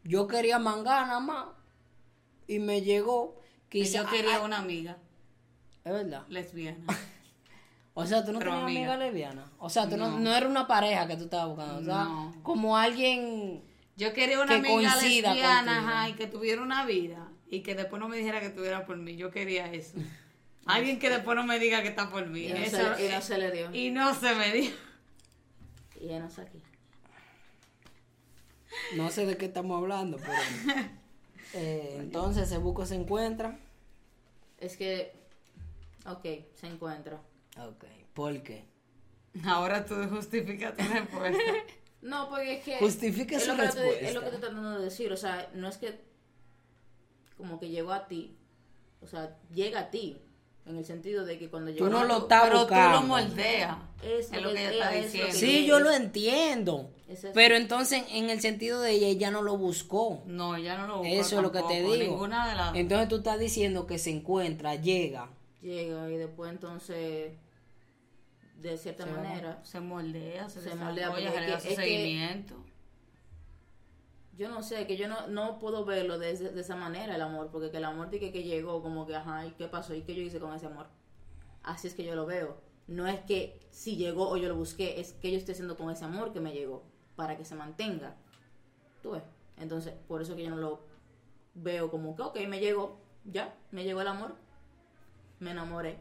Yo quería mangar nada más y me llegó. Que Quizá, yo quería una amiga es verdad. lesbiana. O sea, tú no Pero tenías amiga. amiga lesbiana. O sea, tú no, No. no era una pareja que tú estabas buscando. O sea, No. como alguien. Yo quería una Que amiga lesbiana contigo. ajá, y que tuviera una vida y que después no me dijera que tuviera por mí. Yo quería eso. Alguien que después no me diga que está por mí. y no, Eso- se, y no se le dio. y no se me dio. Y ya no está aquí. No sé de qué estamos hablando, pero. eh, entonces, se busca se encuentra. Es que, ok, se encuentra. Ok. ¿Por qué? Ahora tú justificas tu respuesta. No, porque es que... Justifique es su lo que te- respuesta. Es lo que te estoy tratando de decir. O sea, no es que como que llegó a ti. O sea, llega a ti. En el sentido de que cuando llegó Tú no lo estás Pero tú buscando. lo moldeas. Es Es lo que que- ella está que- diciendo. Sí, yo lo entiendo. Es eso. Pero entonces, en el sentido de ella, ella no lo buscó. No, ya no lo busco Eso es lo que te tampoco, digo. Ninguna de las Entonces tú estás diciendo que se encuentra, llega. Llega y después entonces, de cierta se, manera, se moldea, se, Se moldea, porque es su que- es que- seguimiento. Yo no sé, que yo no, no puedo verlo de, de esa manera, el amor, porque que el amor de que, que llegó, como que, ajá, ¿y qué pasó? ¿Y qué yo hice con ese amor? Así es que yo lo veo. No es que si llegó o yo lo busqué, es que yo estoy haciendo con ese amor que me llegó, para que se mantenga. ¿Tú ves? Entonces, por eso que yo no lo veo como que, ok, me llegó, ya, me llegó el amor, me enamoré.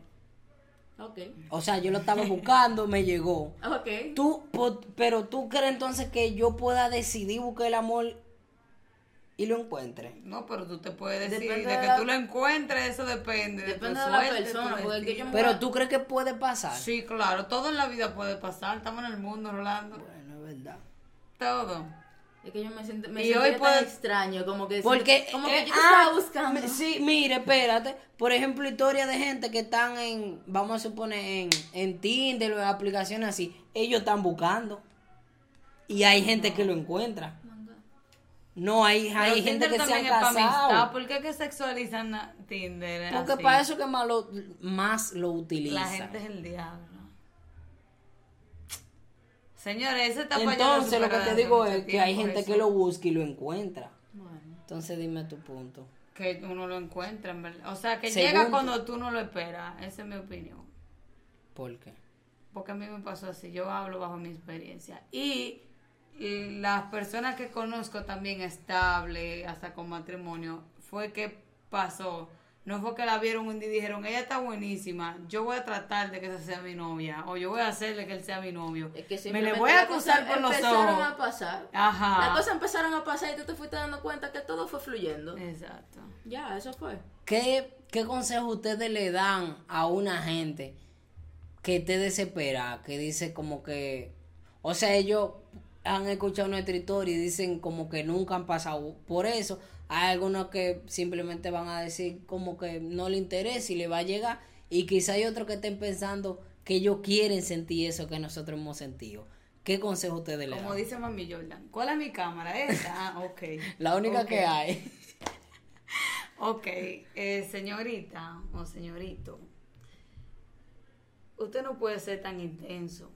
O sea, yo lo estaba buscando, me llegó. ok. Tú, pero tú crees entonces que yo pueda decidir buscar el amor y lo encuentre. No, pero tú te puedes decir, Depende de de que la- tú lo encuentres, eso depende. de tu Depende de la persona, porque que yo me- Pero tú crees que puede pasar. Sí, claro, todo en la vida puede pasar, estamos en el mundo, Rolando. Bueno, es verdad. Todo. Es que yo me siento, me Y hoy tan puede- extraño, como que, Porque, como eh, que yo te ah, estaba buscando. Sí, mire, espérate. Por ejemplo, historia de gente que están en, vamos a suponer, en, en Tinder o en aplicaciones así. Ellos están buscando. Y hay gente que lo encuentra. No, hay, hay gente Tinder que se han casado. ¿Por qué que sexualizan a Tinder? Porque así? para eso que más lo, más lo utilizan. La gente es el diablo. Señores, ese está Entonces, lo que te digo es que hay gente que lo busca y lo encuentra. Bueno, Entonces, dime tu punto. que uno lo encuentra, en verdad. O sea, que Según llega cuando tú no lo esperas. Esa es mi opinión. ¿Por qué? Porque a mí me pasó así. Yo hablo bajo mi experiencia. Y, y las personas que conozco también estable, hasta con matrimonio, fue que pasó. No fue que la vieron un día y dijeron, ella está buenísima, yo voy a tratar de que esa sea mi novia, o yo voy a hacerle que él sea mi novio. es que Me le voy a acusar por los empezaron ojos. a pasar. Ajá. Las cosas empezaron a pasar y tú te fuiste dando cuenta que todo fue fluyendo. Exacto. Ya, eso fue. ¿Qué, ¿Qué consejo ustedes le dan a una gente que esté desesperada? Que dice como que... O sea, ellos han escuchado nuestra historia y dicen como que nunca han pasado por eso. Hay algunos que simplemente van a decir como que no le interesa y le va a llegar. Y quizá hay otros que estén pensando que ellos quieren sentir eso que nosotros hemos sentido. ¿Qué consejo ustedes le Como dan? dice Mami Jordan, ¿cuál es mi cámara? Esta. Ah, ok. La única que hay. Ok, eh, señorita o señorito, usted no puede ser tan intenso.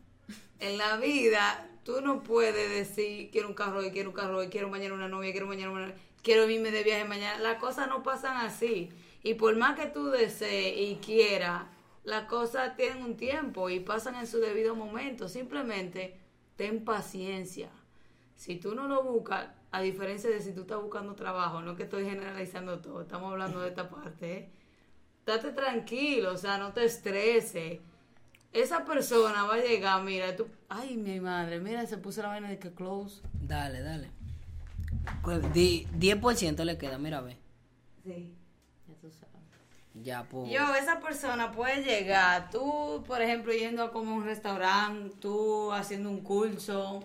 En la vida, tú no puedes decir, quiero un carro hoy, quiero un carro hoy, quiero mañana una novia, quiero mañana una quiero irme de viaje mañana. Las cosas no pasan así. Y por más que tú desees y quieras, las cosas tienen un tiempo y pasan en su debido momento. Simplemente ten paciencia. Si tú no lo buscas, a diferencia de si tú estás buscando trabajo, no que estoy generalizando todo, estamos hablando de esta parte, ¿eh? Date tranquilo, o sea, no te estreses. Esa persona va a llegar, mira, tú, ay, mi madre, mira, se puso la vaina de que close. Dale, dale. Pues, di- 10% le queda, mira, ve. Sí. Ya tú sabes. Ya, pues. Yo, esa persona puede llegar, tú, por ejemplo, yendo a comer a un restaurante, tú haciendo un curso,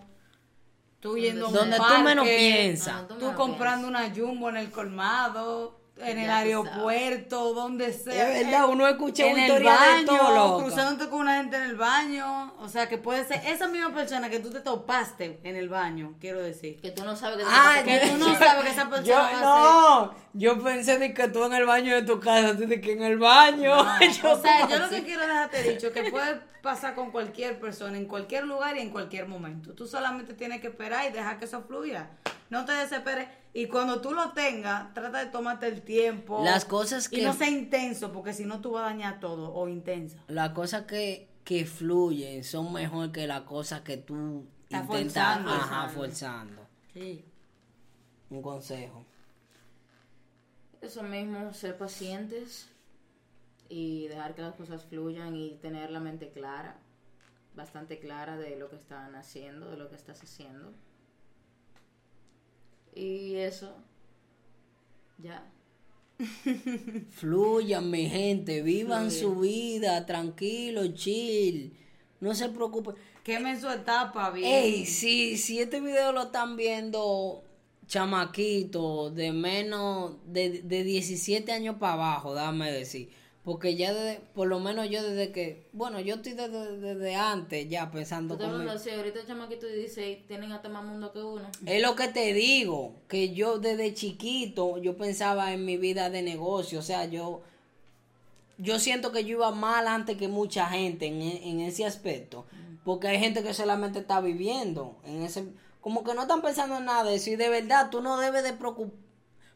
tú yendo a un Donde tú menos piensas. Ah, tú Tú menos comprando una jumbo en el colmado, en el aeropuerto, donde sea. Es verdad, uno escucha en una el de todo, cruzándote con una gente en el baño. O sea, que puede ser esa misma persona que tú te topaste en el baño, quiero decir. Que tú no sabes que Ah, Que tú no sabes que esa persona Yo, va a ser. no, yo pensé de que tú en el baño de tu casa, tú de que en el baño. Yo o sea, yo lo que quiero dejarte dicho que puede pasar con cualquier persona, en cualquier lugar y en cualquier momento. Tú solamente tienes que esperar y dejar que eso fluya. No te desesperes. Y cuando tú lo tengas, trata de tomarte el tiempo. Las cosas Y que- no sea intenso, porque si no tú vas a dañar todo. O intensa. Las cosas que, que fluyen son mejor que las cosas que tú intentas forzando. ajá, forzando. Sí. Un consejo. Eso mismo, ser pacientes y dejar que las cosas fluyan y tener la mente clara, bastante clara de lo que están haciendo, de lo que estás haciendo. Y eso, ya. Fluyan, mi gente, vivan su vida, tranquilo, chill. No se preocupen. Quemen su etapa, bien. Ey, si, si este video lo están viendo chamaquitos de menos de, de 17 años para abajo, déjame decir. Porque ya desde, por lo menos yo desde que, bueno, yo estoy desde, desde antes ya pensando como... hablas así, ahorita chamaquito 16 tienen hasta más mundo que uno. Es lo que te digo, que yo desde chiquito yo pensaba en mi vida de negocio, o sea, yo yo siento que yo iba mal antes que mucha gente en, en ese aspecto, porque hay gente que solamente está viviendo en ese como que no están pensando en nada de eso y de verdad tú no debes de preocupar,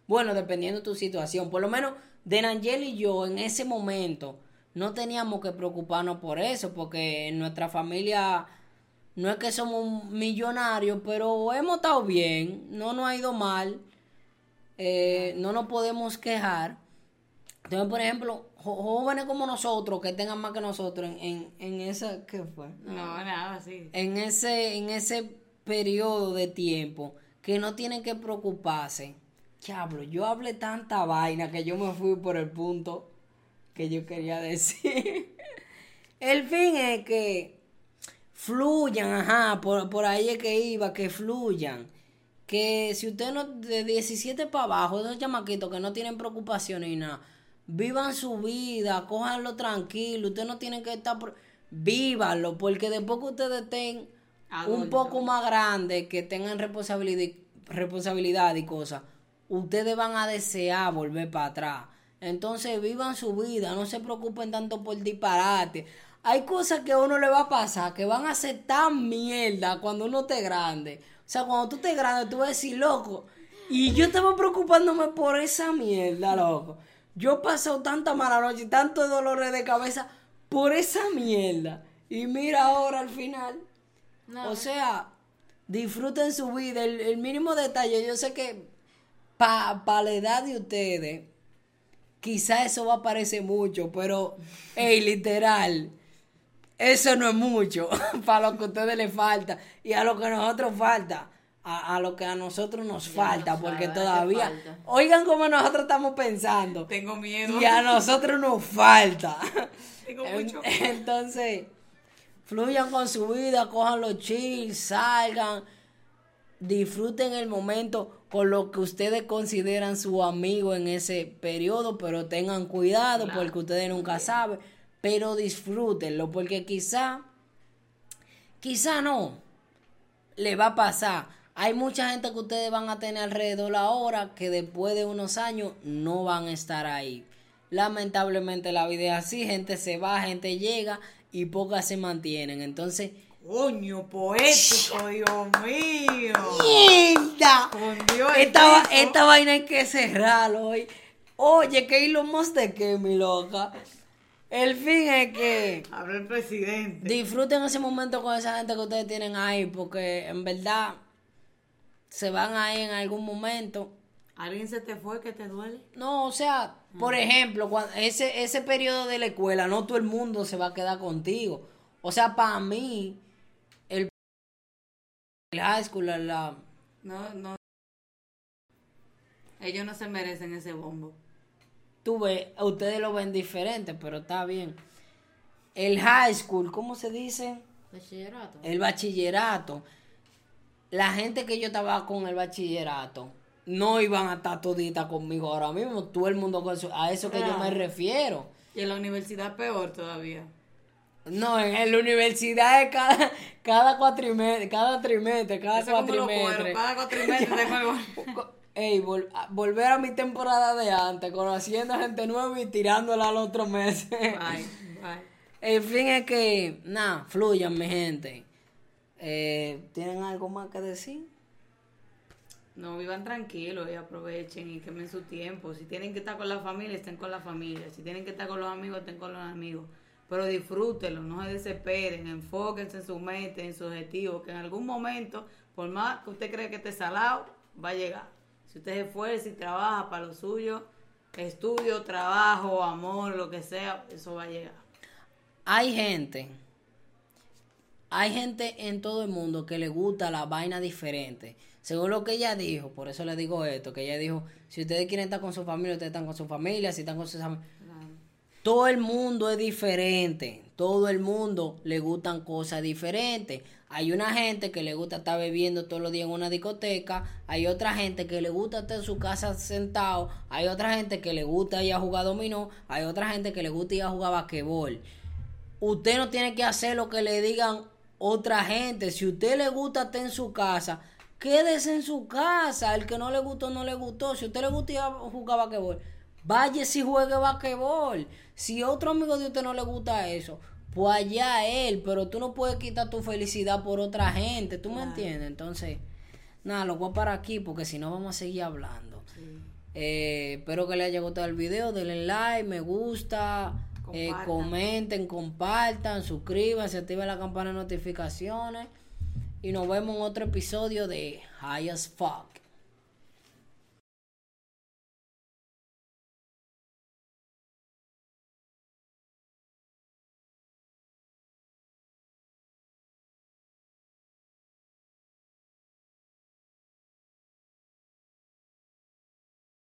bueno, dependiendo de tu situación, por lo menos de Nangel y yo en ese momento no teníamos que preocuparnos por eso, porque en nuestra familia no es que somos millonarios, pero hemos estado bien, no nos ha ido mal, eh, no nos podemos quejar. Entonces, por ejemplo, jóvenes como nosotros, que tengan más que nosotros en, en, en esa, ¿qué fue? No, nada, sí. En ese, en ese periodo de tiempo, que no tienen que preocuparse, Diablo, yo hablé tanta vaina que yo me fui por el punto que yo quería decir. el fin es que fluyan, ajá, por, por ahí es que iba, que fluyan. Que si usted no, de 17 para abajo, esos chamaquitos que no tienen preocupaciones y nada, vivan su vida, cójanlo tranquilo, usted no tiene que estar, vívanlo, porque después que ustedes estén un poco más grandes, que tengan responsabilidad, responsabilidad y cosas, ustedes van a desear volver para atrás. Entonces vivan su vida, no se preocupen tanto por disparate. Hay cosas que a uno le va a pasar que van a ser tan mierda cuando uno esté grande. O sea, cuando tú estés grande, tú vas a decir, loco. Y yo estaba preocupándome por esa mierda, loco. Yo he pasado tanta mala noche, tantos dolores de cabeza por esa mierda. Y mira ahora al final. O sea, disfruten su vida. El, mínimo detalle, yo sé que para pa la edad de ustedes, quizá eso va a parecer mucho, pero, hey, literal, eso no es mucho para lo que a ustedes les falta y a lo que a nosotros falta. A, lo que a nosotros nos falta, porque todavía, oigan cómo nosotros estamos pensando. Tengo miedo. Y a nosotros nos falta. Tengo mucho. Entonces, fluyan con su vida, cojan los chill, salgan, disfruten el momento con lo que ustedes consideran su amigo en ese periodo, pero tengan cuidado porque ustedes nunca saben, pero disfrútenlo porque quizá, quizá no, le va a pasar. Hay mucha gente que ustedes van a tener alrededor ahora que después de unos años no van a estar ahí. Lamentablemente la vida es así, gente se va, gente llega y pocas se mantienen. Entonces, Coño, poético, Dios mío. ¡Mierda! esta, esta vaina hay que cerrarlo hoy. Oye, que lo más de qué, mi loca. El fin es que. Habla el presidente. Disfruten ese momento con esa gente que ustedes tienen ahí, porque en verdad se van ahí en algún momento. ¿Alguien se te fue que te duele? No, o sea, por ejemplo, cuando ese, ese periodo de la escuela, no todo el mundo se va a quedar contigo. O sea, para mí, high school, la... No, no. Ellos no se merecen ese bombo. Tú ves, ustedes lo ven diferente, pero está bien. El high school, ¿cómo se dice? Bachillerato. El bachillerato. La gente que yo estaba con el bachillerato no iban a estar toditas conmigo ahora mismo. Todo el mundo con eso, a eso que yo me refiero. Y en la universidad peor todavía. No, en la universidad es cada, cada cuatrimestre, cada trimestre, cada cuatrimestre. cada cuatrimestre Ey, volver a mi temporada de antes, conociendo gente nueva y tirándola al otro mes. Bye, El fin es que, nada, fluyan, mi gente. Eh, ¿Tienen algo más que decir? No, vivan tranquilos y aprovechen y quemen su tiempo. Si tienen que estar con la familia, estén con la familia. Si tienen que estar con los amigos, estén con los amigos pero disfrútenlo, no se desesperen, enfóquense en su mente, en su objetivo, que en algún momento, por más que usted cree que esté salado, va a llegar. Si usted se esfuerza y trabaja para lo suyo, estudio, trabajo, amor, lo que sea, eso va a llegar. Hay gente, hay gente en todo el mundo que le gusta la vaina diferente. Según lo que ella dijo, por eso le digo esto, que ella dijo, si ustedes quieren estar con su familia, ustedes están con su familia, si están con sus amigos todo el mundo es diferente. Todo el mundo le gustan cosas diferentes. Hay una gente que le gusta estar bebiendo todos los días en una discoteca. Hay otra gente que le gusta estar en su casa sentado. Hay otra gente que le gusta ir a jugar dominó. Hay otra gente que le gusta ir a jugar basquetbol. Usted no tiene que hacer lo que le digan otra gente. Si usted le gusta estar en su casa, quédese en su casa. El que no le gustó, no le gustó. Si usted le gusta ir a jugar basquetbol, vaya si juegue basquetbol. Si otro amigo de usted no le gusta eso, pues allá él, pero tú no puedes quitar tu felicidad por otra gente, ¿tú me entiendes? Entonces, nada, lo voy a parar aquí porque si no vamos a seguir hablando. Eh, espero que les haya gustado el video, denle like, me gusta, eh, comenten, compartan, suscríbanse, activen la campana de notificaciones y nos vemos en otro episodio de High as Fuck.